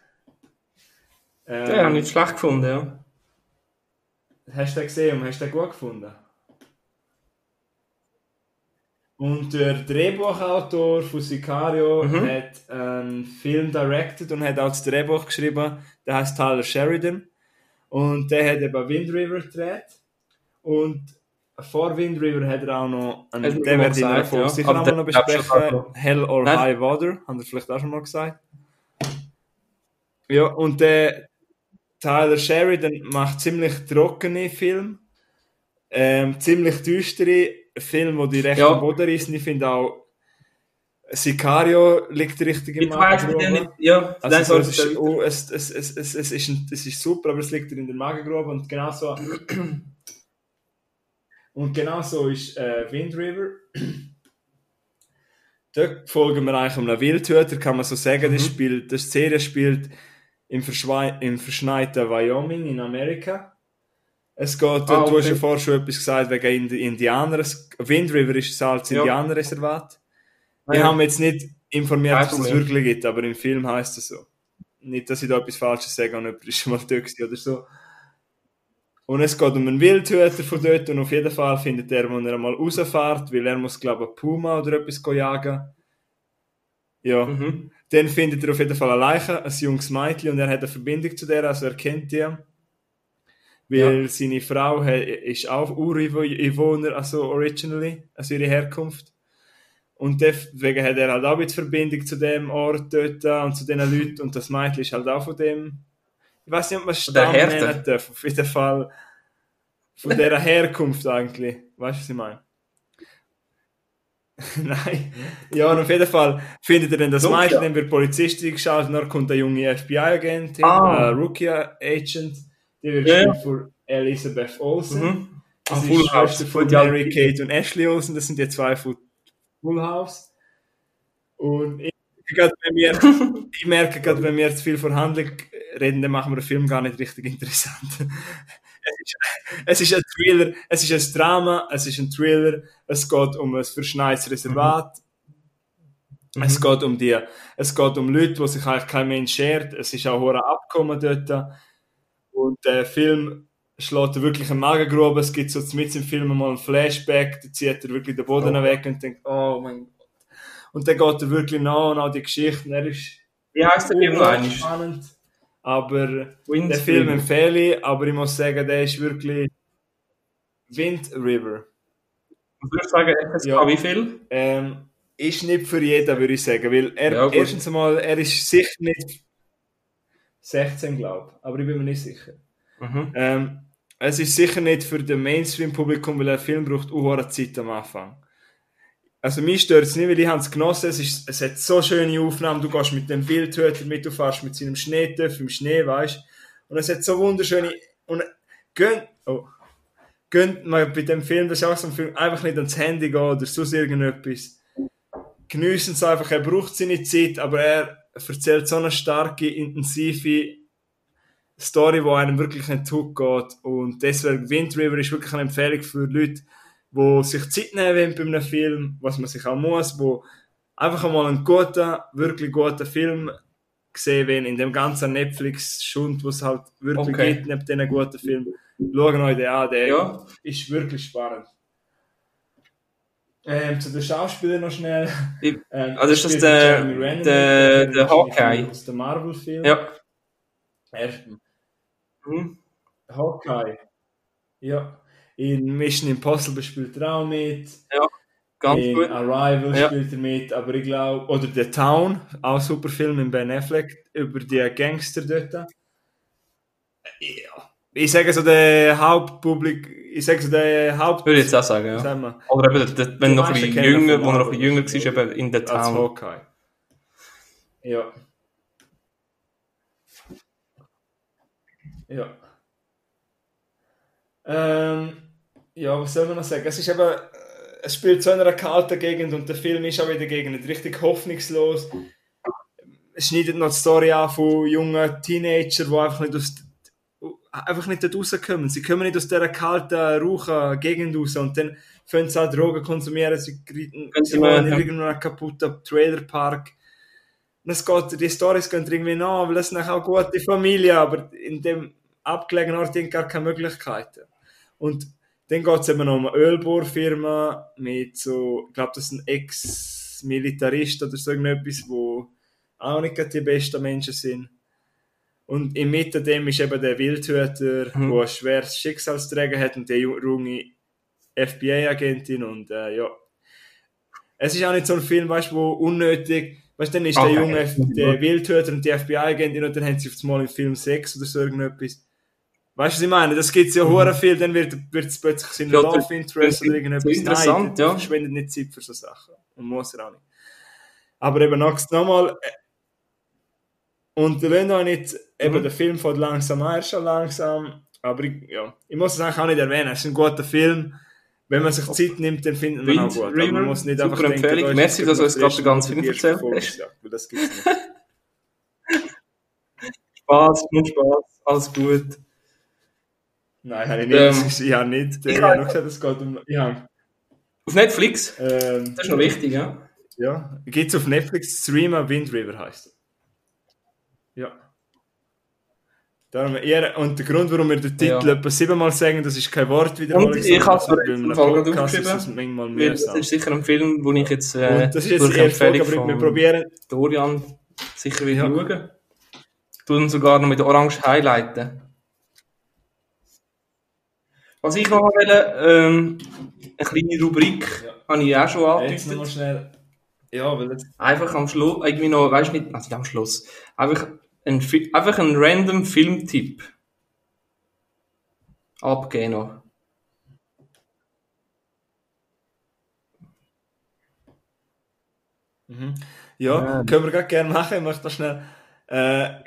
Ähm, den habe ich nicht schlecht gefunden, ja. Hast du den gesehen und hast du den gut gefunden? Und der Drehbuchautor von Sicario Mhm. hat einen Film directed und hat auch das Drehbuch geschrieben. Der heißt Tyler Sheridan. Und der hat eben Wind River gedreht. Und vor Wind River hat er auch noch, einen, du den werde ich gesagt, Folge ja. sicher auch noch besprechen. noch. Hell or Nein. High Water, haben wir vielleicht auch schon mal gesagt. Ja, und der Tyler Sheridan macht ziemlich trockene Filme, ähm, ziemlich düstere Filme, die recht Ja. am Boden rissen. Ich finde auch Sicario liegt richtig im dem nicht, ja, Also nein, so, sorry, es, ist, oh, es, es, es, es, es, ist ein, es ist super, aber es liegt in der Magengrube und genau so. [CLEARS THROAT] und genau so ist äh, Wind River. [CLEARS THROAT] Dort folgen wir eigentlich einem Wildhüter, kann man so sagen. Das, Mhm. spielt, das Serie spielt im, im verschneiten Wyoming in Amerika. Es geht, Ah, du hast okay. ja vorher schon etwas gesagt wegen Indi Indianer. Wind River ist ein altes Ja. Indianerreservat. Wir ja. haben jetzt nicht informiert, dass es das wirklich gibt, aber im Film heißt es so. Nicht, dass ich da etwas Falsches sage und jemand ist schon mal dort oder so. Und es geht um einen Wildhüter von dort und auf jeden Fall findet er, wenn er einmal rausfährt, weil er muss, glaube ich, Puma oder etwas jagen. Ja. Mhm. Dann findet er auf jeden Fall eine Leiche, ein junges Mädchen, und er hat eine Verbindung zu der, also er kennt die. Weil seine Frau ist auch Ureinwohner, also originally, also ihre Herkunft. Und deswegen hat er halt auch mit Verbindung zu dem Ort dort und zu diesen Leuten. Und das Mädchen ist halt auch von dem. Ich weiß nicht, der Stamm nennen darf. Auf jeden Fall von dieser [LAUGHS] Herkunft eigentlich. Weißt du, was ich meine? [LAUGHS] Nein. Ja, und auf jeden Fall findet er dann das. Mädchen, dann wird Polizist eingeschaltet, dann kommt der junge FBI-Agent, Ah. äh, Rookie-Agent, die wird Ja. von Elizabeth Olsen. Mhm. Das ist Full House. Von. Mary Kate und Ashley Olsen, das sind die zwei von Full House. Und ich, gerade wenn wir, [LAUGHS] ich merke gerade, wenn wir zu viel von Handlung reden, dann machen wir den Film gar nicht richtig interessant. [LAUGHS] Es ist, es ist ein Thriller, es ist ein Drama, es ist ein Thriller, es geht um ein verschneites Reservat, Mhm. es geht um die, es geht um Leute, die sich eigentlich kein Mensch schert, es ist auch ein Abkommen dort und der Film schlägt wirklich eine Magengrube, es gibt so mit im Film mal einen Flashback, da zieht er wirklich den Boden Oh. weg und denkt, oh mein Gott. Und dann geht er wirklich nach und all die Geschichten, er ist Wie heißt der Film spannend, aber Wind den Film empfehle ich, aber ich muss sagen, der ist wirklich Wind River. Ich würde sagen, FSK Ja. wie viel? Ähm, ist nicht für jeden, würde ich sagen, weil er, Ja, erstens einmal, er ist sicher nicht 16, glaube ich, aber ich bin mir nicht sicher. Mhm. Ähm, es ist sicher nicht für das Mainstream-Publikum, weil ein Film braucht auch eine Zeit am Anfang. Also mich stört es nicht, weil ich habe es genossen. Es, ist, es hat so schöne Aufnahmen. Du gehst mit dem Wildhüter mit, du fährst mit seinem Schneetöpf im Schnee, weißt Und es hat so wunderschöne... Und gönnt... Oh. Gönnt mal bei dem Film, das ist auch so ein Film, einfach nicht ans Handy gehen oder sonst irgendetwas. Geniessen es einfach. Er braucht seine Zeit, aber er erzählt so eine starke, intensive Story, die einem wirklich nicht geht. Und deswegen Wind River ist wirklich eine Empfehlung für Leute, die sich Zeit nehmen wollen bei einem Film, was man sich auch muss, wo einfach einmal einen guten, wirklich guten Film gesehen wollen, in dem ganzen Netflix-Schund, was es halt wirklich Okay. gibt, neben diesen guten Filmen. Schauen euch den an, der Ja. ist wirklich spannend. Ähm, zu den Schauspielern noch schnell. [LAUGHS] Ähm, also ist das der- Renner der- der wahrscheinlich Hawkeye? Aus dem Marvel-Film. Ja. Er, Mhm. Hawkeye. Ja. In Mission Impossible spielt er auch mit. Ganz in gut. Arrival Ja. spielt er mit, aber ich glaube, oder The Town, auch super Film mit Ben Affleck über die Gangster dort. Ich sage so der Hauptpublik, ich sage so der Haupt, Würde ich jetzt auch sagen, ja. sagen wir, Oder eben, der- der- wenn noch ein bisschen jünger, wo er noch ein bisschen jünger war, eben in der als Town. Hawkeye. Ja. Ja. Ähm, ja, was soll man noch sagen? Es ist eben, äh, es spielt so in einer kalten Gegend und der Film ist auch wieder gegen nicht richtig hoffnungslos. Es schneidet noch die Story an von jungen Teenagern, die einfach nicht aus einfach nicht dort rauskommen. Sie kommen nicht aus dieser kalten, rauchen Gegend raus und dann fangen sie an Drogen konsumieren, sie, wohnen in irgendeinem kaputten Trailerpark. Und es geht, die Storys gehen irgendwie nach, weil es nachher auch gute Familie, aber in dem abgelegenen Ort sind gar keine Möglichkeiten. Und dann geht es eben noch um eine Ölbohrfirma mit so, ich glaube, das ist ein Ex-Militarist oder so irgendetwas, wo auch nicht die besten Menschen sind. Und in Mitte dem ist eben der Wildhüter, Mhm. der ein schweres Schicksal zu tragen hat und der junge FBI-Agentin und äh, ja. Es ist auch nicht so ein Film, weißt du, wo unnötig, weißt du, dann ist Okay. der Junge der Wildhüter und die FBI-Agentin und dann haben sie auf einmal im Film Sex oder so irgendetwas. Weißt du, was ich meine? Das gibt's ja hure viel, dann wird, es plötzlich sein Mhm. Ja, Love Interest oder irgendetwas. interessant, Nein, ja. verschwendet nicht Zeit für so Sachen. Und muss er auch nicht. Aber eben noch, nochmal, äh, und lasst euch nicht, eben Mhm. der Film fährt langsam an, schon langsam, aber ich, ja, ich muss es eigentlich auch nicht erwähnen, es ist ein guter Film. Wenn man sich Zeit nimmt, dann findet man Wind auch gut. River, man muss nicht einfach denken, Empfehlung. da Merci, dass du uns gerade den ganzen Film erzählt hast. Ja, weil das gibt's nicht. Spaß, nur Spaß, alles gut. Nein, habe ich nicht. Ähm, [LAUGHS] ich habe nicht. ich habe noch gesagt, es geht um. Habe, Auf Netflix? ähm, Das ist noch wichtig, ja? ja, gibt es auf Netflix Streamer Wind River heißt er. Ja. Darum, ihr, und der Grund, warum wir den Titel Ja. etwa siebenmal sagen, das ist kein Wort wieder. Und ich habe es mir im Fall gerade aufgeschrieben. Das ist manchmal Weil Das ist sicher ein Film, den ich jetzt äh, Und das ist jetzt durch Folge, Empfehlung aber wir probieren. Dorian sicher wieder Ja. schauen. Tun sogar noch mit Orange highlighten. Was ich noch wollte, ähm, eine kleine Rubrik, Ja. habe ich auch schon angedeutet. Ja, weil jetzt. Einfach am Schluss, irgendwie noch, weißt du nicht, also nicht am Schluss, einfach ein, einfach ein random Filmtipp abgeben noch. Mhm. Ja, Ja. können wir gerade gerne machen. Ich möchte da schnell. Äh,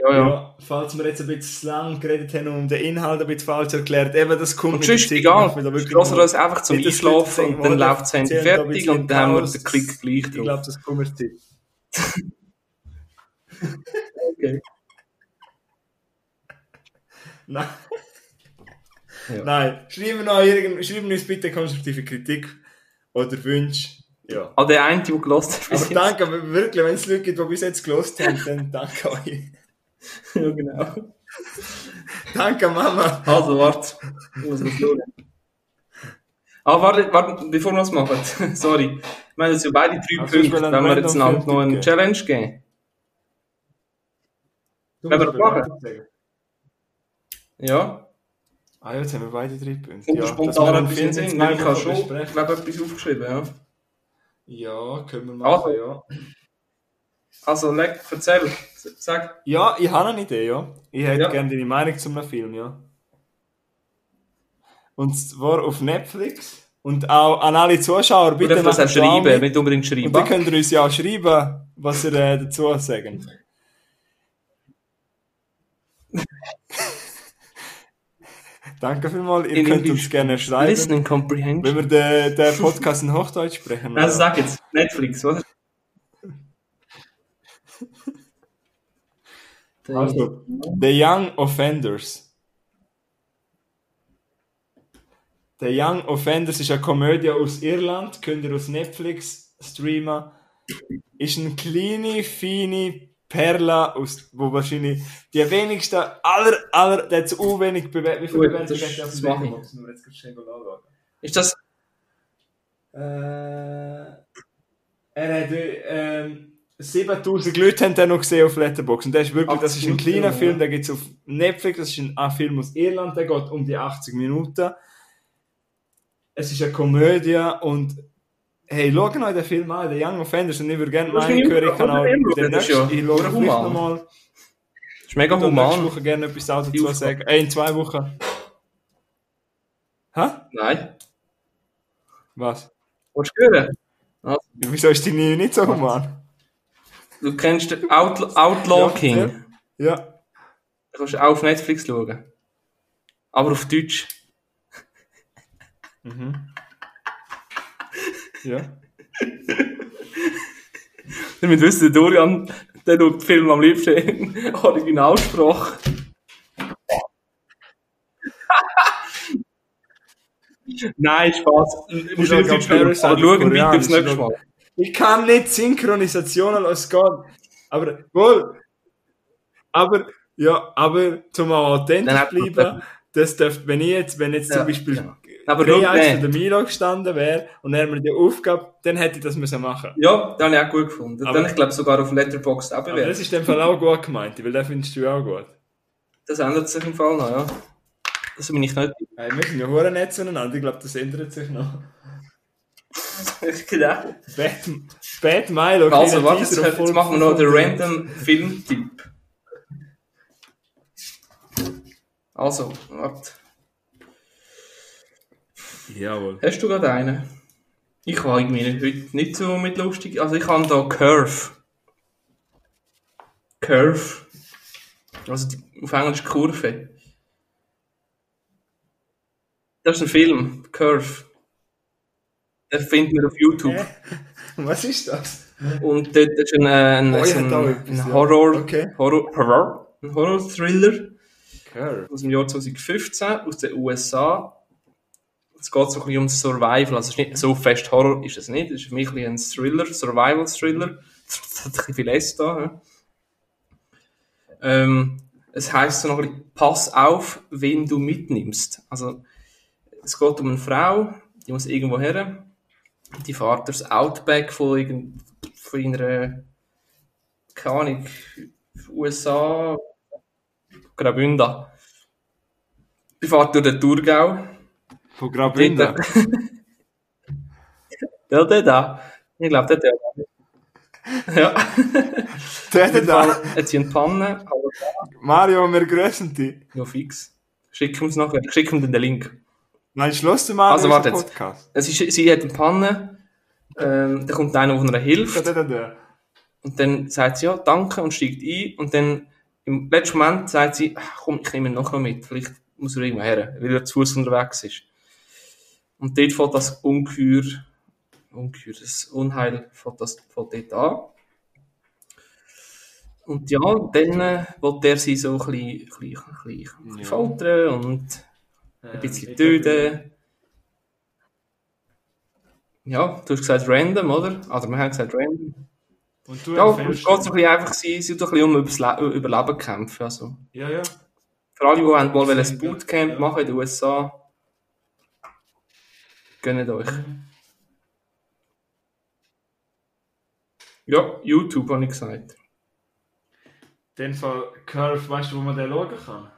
ja, ja. falls wir jetzt ein bisschen lang geredet haben und um den Inhalt ein bisschen falsch erklärt, eben das kommt Und sonst egal, lassen wir uns einfach zum Einschlafen und dann läuft das Handy fertig und dann haben wir den Klick gleich Ich drauf. glaube, das kommt mir Zeit. [LAUGHS] Okay. Nein. Ja. Nein, schreiben, noch irgend, schreiben uns bitte konstruktive Kritik oder Wünsche. Ja. An der eine, der gelost hat. Aber danke, aber wirklich, wenn es Leute gibt, die bis jetzt gelost haben, dann danke euch. [LAUGHS] ja, genau. Danke, Mama. Also, warte. Ich muss mal schauen. Ah, warte, warte, bevor [LAUGHS] wir das machen. Sorry. Wir haben jetzt ja beide drei Also, ich Punkte. einen Wenn wir jetzt noch eine. Challenge geben. Du Wenn wir das machen? Ja. Ah ja, jetzt haben wir beide drei Punkte. Und Ja, spontan dass wir einen etwas Film in in Sinn. zwei Weil ich habe schon, ich glaube, etwas aufgeschrieben, ja. Ja, können wir machen, Also. ja. Also, leg, erzähl. Sag. Ja, ich habe eine Idee, ja. Ich hätte Ja. gerne deine Meinung zu einem Film, ja. Und zwar auf Netflix. Und auch an alle Zuschauer, bitte das macht auch da schreiben, mit. nicht unbedingt Und schreiben. dann könnt ihr uns ja auch schreiben, was ihr äh, dazu sagen. [LAUGHS] Danke vielmals. Ihr In könnt English. uns gerne schreiben, Listening Comprehension. wenn wir den, den Podcast in Hochdeutsch sprechen. Also, sag jetzt. Netflix, oder? [LAUGHS] Also, The Young Offenders. The Young Offenders ist eine Komödie aus Irland, könnt ihr aus Netflix streamen. Ist eine kleine, feine Perle, aus, wo wahrscheinlich die wenigsten, aller, aller, der hat so wenig bewertet. Wie viele Bewertungen das- hat der auf das dem wir jetzt schnell anschauen. Ist das. Äh, er hat ähm, 7000 Leute haben den noch gesehen auf Letterboxd und der ist wirklich, das ist ein 80 kleiner Minuten, Film, ja. der gibt es auf Netflix, das ist ein, ein Film aus Irland, der geht um die 80 Minuten. Es ist eine Komödie und hey, schaut euch den Film an, der Young Offenders und ich würde gerne meinen ich kann auch nächsten, ich schaue vielleicht nochmal Ist mega human. Woche gerne etwas dazu sagen. Äh, in zwei Wochen. Hä? Nein. Was? Willst du hören? Also, Wieso ist die nie nicht so human? du kennst den Outlaw, Outlaw Ja, King. ja. Ja. Da kannst du auch auf Netflix schauen. Aber auf Deutsch. Mhm. Ja. Damit wissen, der Dorian, der schaut den Film am liebsten in Originalsprache. Nein, Spaß. Musst schaue nicht Deutsch Parasite aber schauen Koreanisch, aufs nächste ich Mal. Ich kann nicht Synchronisationen als Gott. Aber, wohl. Aber, ja, aber zum authentisch bleiben, das dürfte, wenn ich jetzt, wenn jetzt Ja, zum Beispiel ja. Aber Drei für den Milo gestanden wäre und er mir die Aufgabe, dann hätte ich das müssen machen. Ja, den habe ich auch gut gefunden. Aber- dann, ich glaube, sogar auf Letterboxd auch Aber das ist dem Fall auch gut gemeint, weil den findest du auch gut. Das ändert sich im Fall noch, ja. Das bin ich nicht. Hey, wir sind ja hure nett zueinander. Ich glaube, das ändert sich noch. [LAUGHS] genau. Bad, Bad Milo. Also, warte, jetzt, jetzt machen wir noch den 500. random Filmtipp. Also, warte. Jawohl. Hast du gerade einen? Ich war irgendwie heute nicht so mit lustig. Also, ich habe da Curve. Curve. Also, die, auf Englisch Kurve. Das ist ein Film. Curve. Den finden wir auf YouTube. Hä? [LAUGHS] Was ist das? Und dort ist ein, äh, ein, Oh, so ein, ein. Horror, Okay. Horror, Horror, ein Horror-Thriller Curve. aus dem Jahr 2015 aus den USA. Es geht so ein bisschen um Survival, also es ist nicht so fest Horror ist es nicht, es ist für mich ein, ein Thriller, Survival-Thriller. [LAUGHS] Es hat ein bisschen viel S da. Ähm, es heisst so noch ein bisschen, pass auf, wen du mitnimmst. Also, es geht um eine Frau, die muss irgendwo her. Die fährt durchs Outback von, irgend, von ihrer, keine Ahnung, USA, Graubünden. Die fährt durch den Thurgau. Von Graubünden. Ja, der da. Ich glaube, der der. Ja. Der da. Jetzt sind Pannen, aber Mario, wir grüßen dich. ja fix. Schick uns nachher, schick ihm den Link. Nein, schloss du mal Also, warte jetzt. Podcast. Es ist, sie hat eine Panne, ähm, da kommt einer, der ihr hilft. Der, der, der. Und dann sagt sie ja, danke und steigt ein. Und dann im letzten Moment sagt sie, komm, ich nehme ihn noch mit. Vielleicht muss er irgendwo her, weil er zu Fuß unterwegs ist. Und dort fängt das Ungeheuer, Ungeheuer, das Unheil fängt, das, fängt dort an. Und ja, dann äh, will der sie so ein bisschen, ein bisschen, ein bisschen, foltern und ein Ähm, bisschen töten. Ja, du hast gesagt random, oder? Also wir haben gesagt random. Und du Ja, es geht so ein bisschen einfach, sie sie ein bisschen um Überleben kämpfen. Also. Ja, ja. Für alle, die wollen, mal ein Bootcamp ja. machen in den USA, gönnt euch. Ja, YouTube habe ich gesagt. Den Fall Curve, weißt du, wo man den schauen kann?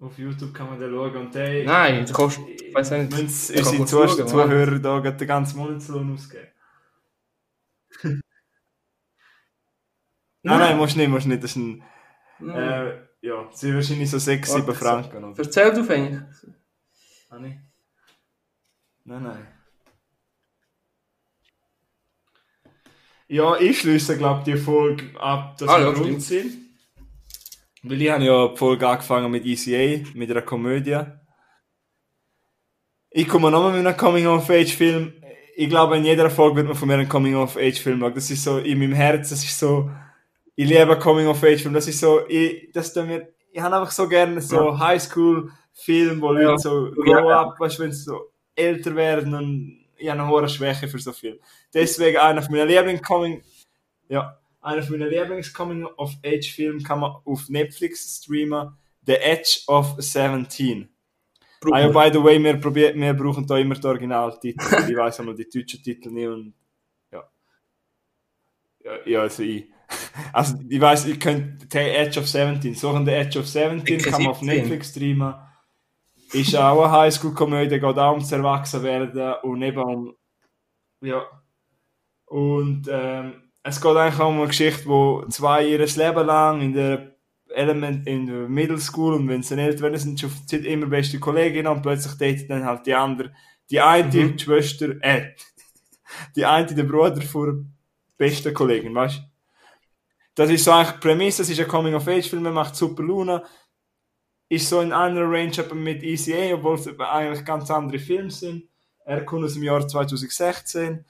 Auf YouTube kann man den schauen und der... Nein, du kannst, ich weiß nicht, kann unsere Zuh schauen, Zuhörer da gerade den ganzen Monatslohn ausgeben. [LAUGHS] nein, nein, musst nicht, musst nicht. Das ist ein... Nein. Äh, ja, es sind wahrscheinlich so 6, 7 Warte, Franken. Oder? Erzähl du fängst. Nee. Nein, nein. Ja, ich schließe, glaube ich, die Folge ab, dass Ah, wir ja, rund sind. Weil ich habe ja die Folge angefangen mit ECA, mit einer Komödie. Ich komme nochmal mit einem Coming-of-Age-Film. Ich glaube, in jeder Folge wird man von mir einen Coming-of-Age-Film machen. Das ist so in meinem Herz, das ist so, ich liebe Coming-of-Age-Film. Das ist so, ich, das tut mir, ich habe einfach so gerne so Highschool-Film, wo Leute Ja. so grow up, weißt wenn sie so älter werden und ich habe eine hohe Schwäche für so viel. Deswegen einer von meinen Lieblings-Coming, ja, einer von meinen Lieblings-Coming-of-Age-Filmen kann man auf Netflix streamen. The Edge of 17. Ah ja, by the way, wir, probier, wir brauchen da immer die Originaltitel. ich weiß einmal die deutschen Titel nicht und ja. Ja, ja also ich. [LAUGHS] Also ich weiß, ihr könnt The Edge of 17 suchen, The Edge of 17 Ecke kann man auf 17. Netflix streamen. Ist auch eine Highschool-Komödie, geht auch ums Erwachsenwerden und eben um. Ja. Und ähm, es geht eigentlich auch um eine Geschichte, wo zwei ihr Leben lang in der Element in der Middle School und wenn sie älter werden, sind Zeit immer beste Kolleginnen und plötzlich datet dann halt die andere, die eine Mhm. die Schwester, äh, die eine der Bruder von der besten Kollegin, weißt du? Das ist so eigentlich die Prämisse, das ist ein Coming-of-Age-Film, er macht super Laune, ist so in einer Range aber mit ECA, obwohl es eigentlich ganz andere Filme sind. Er kommt aus dem Jahr 2016,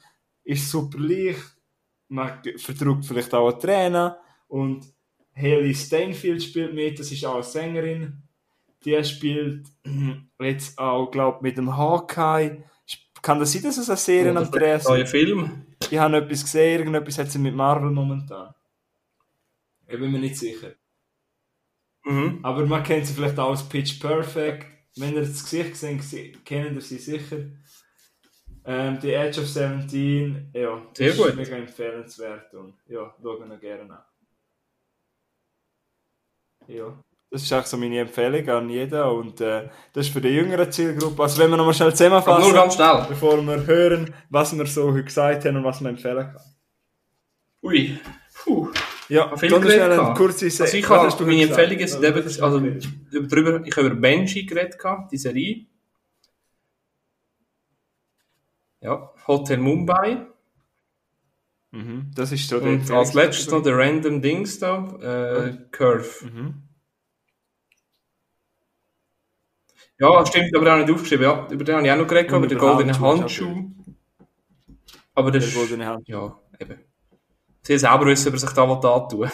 ist super leicht, man verdrückt vielleicht auch eine Träne und Haley Steinfeld spielt mit, das ist auch eine Sängerin. Die spielt [CLEARS THROAT] jetzt auch, glaube mit dem Hawkeye. Kann das sein, dass es eine Serie am Dreh ist? Neuer Film. Ich habe etwas gesehen, irgendetwas hat sie mit Marvel momentan. Ich bin mir nicht sicher. Mhm. Aber man kennt sie vielleicht auch als Pitch Perfect. Wenn ihr das Gesicht seht, sie- kennt ihr sie sicher. Ähm, die Edge of 17, ja, das Sehr ist gut. mega empfehlenswert und ja, schauen wir gerne an. Ja. Das ist auch so meine Empfehlung an jeden und äh, das ist für die jüngere Zielgruppe. Also wenn wir nochmal schnell zusammenfassen, nur ganz schnell. bevor wir hören, was wir so heute gesagt haben und was man empfehlen kann. Ui. Puh. Ja, Viel geredet schnell Also ich du meine? Empfehlungen sind eben, also geredet? über, drüber, ich habe über Benji geredet, gehabt, die Serie. Ja, Hotel Mumbai. Mhm, das ist so Und als letztes noch der Random Dings da, äh, Curve. Mhm. Ja, stimmt, aber auch nicht aufgeschrieben. Ja, über den habe ich auch noch geredet, über goldenen Handschuhe, Handschuh. Aber das Der ist, goldene ja, eben. Sie selber wissen, er sich da was antun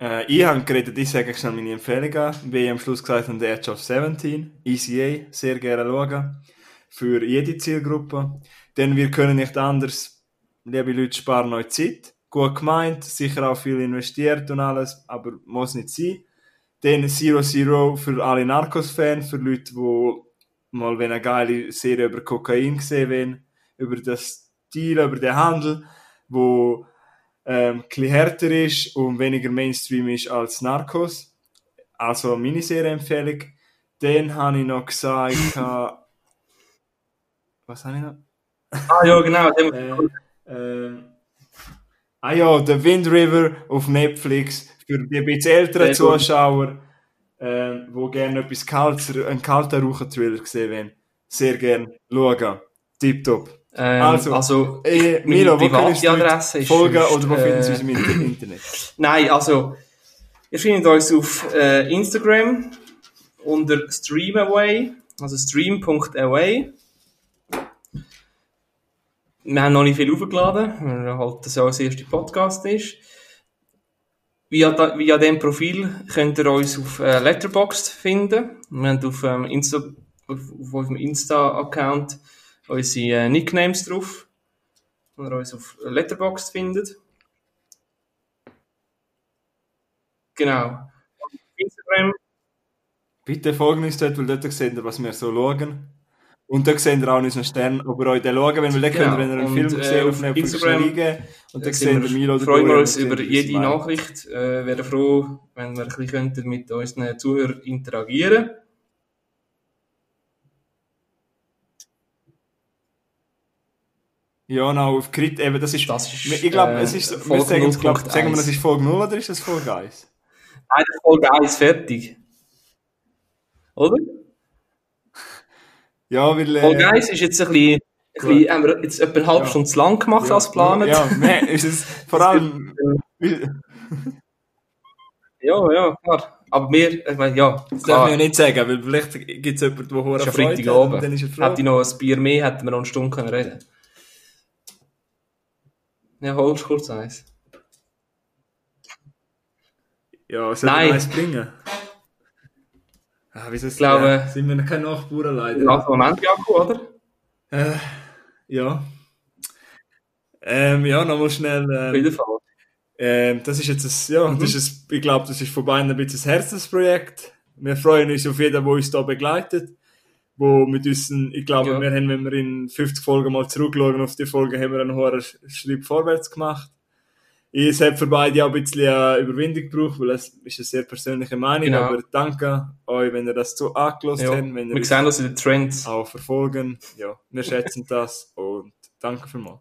Äh, ich habe geredet, ich sage schnell meine Empfehlung an. Wie ich am Schluss gesagt habe, The Edge of 17. ECA, sehr gerne schauen. Für jede Zielgruppe. Denn wir können nicht anders. Liebe Leute, sparen euch Zeit. Gut gemeint, sicher auch viel investiert und alles, aber muss nicht sein. Dann Zero Zero für alle Narcos-Fans, für Leute, die mal eine geile Serie über Kokain gesehen haben, über das Deal, über den Handel, wo ähm, härter ist und weniger Mainstream ist als Narcos. Also eine Miniserie-Empfehlung. Dann habe ich noch gesagt, [LAUGHS] was habe ich noch? Ah ja, genau. Äh, äh, ah ja, The Wind River auf Netflix für die ein bisschen älteren. Zuschauer, äh, die gerne etwas Kaltes, einen kalten Raucher-Thriller gesehen wollen. Sehr gerne schauen. Tipptopp. Ähm, Also, also, Äh, Milo, wo Adresse ist folgen sonst, oder wo finden sie äh, uns im Inter- [CLEARS THROAT] Internet? Nein, also, ihr findet uns auf äh, Instagram unter streamaway, also stream.away. Wir haben noch nicht viel aufgeladen, weil halt das ja das erste Podcast ist. Via, via dem Profil könnt ihr uns auf äh, Letterboxd finden. Wir haben auf, ähm, Insta, auf, auf unserem Insta-Account unsere äh, Nicknames drauf, wo ihr uns auf Letterboxd findet. Genau. Instagram. Bitte folgen uns dort, weil dort seht ihr, was wir so schauen. Und dort seht ihr auch unseren Stern, ob ihr euch den schauen wollt, weil dort Genau. könnt wenn ihr einen Und, Film äh, gesehen auf Instagram, liegen und dann Äh, seht sind ihr Milo freuen wir uns und über jede. Nachricht. Äh, wären froh, wenn wir ein bisschen könnten mit unseren Zuhörern interagieren. Ja, genau, auf Krit, eben, das ist, Das ist, ich glaube, äh, es ist, wir Folge sagen, es, glaub, 0.1. sagen wir, das ist Folge 0 oder ist das Folge 1? Nein, das ist Folge 1 fertig. Oder? Ja, weil, äh, Folge 1 ist jetzt ein bisschen, ein bisschen haben wir jetzt etwa eine halbe Ja. Stunde zu lang gemacht ja, als geplant. Ja, nein, ist es vor allem, ja, ja, klar. Aber wir, ich meine, ja, das darf ich ja nicht sagen, weil vielleicht gibt es jemanden, der hohe Freude hat dann ist er froh. Hätte ich noch ein Bier mehr, hätten wir noch eine Stunde können reden Ja, holst du kurz eins. Ja, soll Nein. ich eins bringen? Ah, wie soll es Ich glaube- ja, sind wir noch keine Nachbarn leider. Also, Moment, Jakob, oder? Äh, ja. Ähm, ja, nochmal schnell. Ähm, jeden Fall. ähm, das ist jetzt ein, ja, Mhm. das ist ein, ich glaube, das ist von beiden ein bisschen ein Herzensprojekt. Wir freuen uns auf jeden, der uns da begleitet. Wo mit uns, ich glaube, Ja. wir haben, wenn wir in 50 Folgen mal zurückschauen auf die Folge, haben wir einen hohen Schritt vorwärts gemacht. Es hat für beide auch ein bisschen Überwindung gebraucht, weil es ist eine sehr persönliche Meinung. Genau. Aber danke euch, wenn ihr das so angelost Ja. habt, wenn ihr Wir sehen das in den Trends. auch verfolgen. Ja, wir schätzen das und danke vielmals.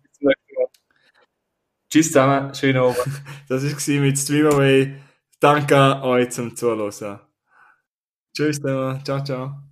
Tschüss zusammen, schönen Abend. [LAUGHS] Das war mit Streamaway. Danke euch zum Zuhören. Tschüss, zusammen. ciao, ciao.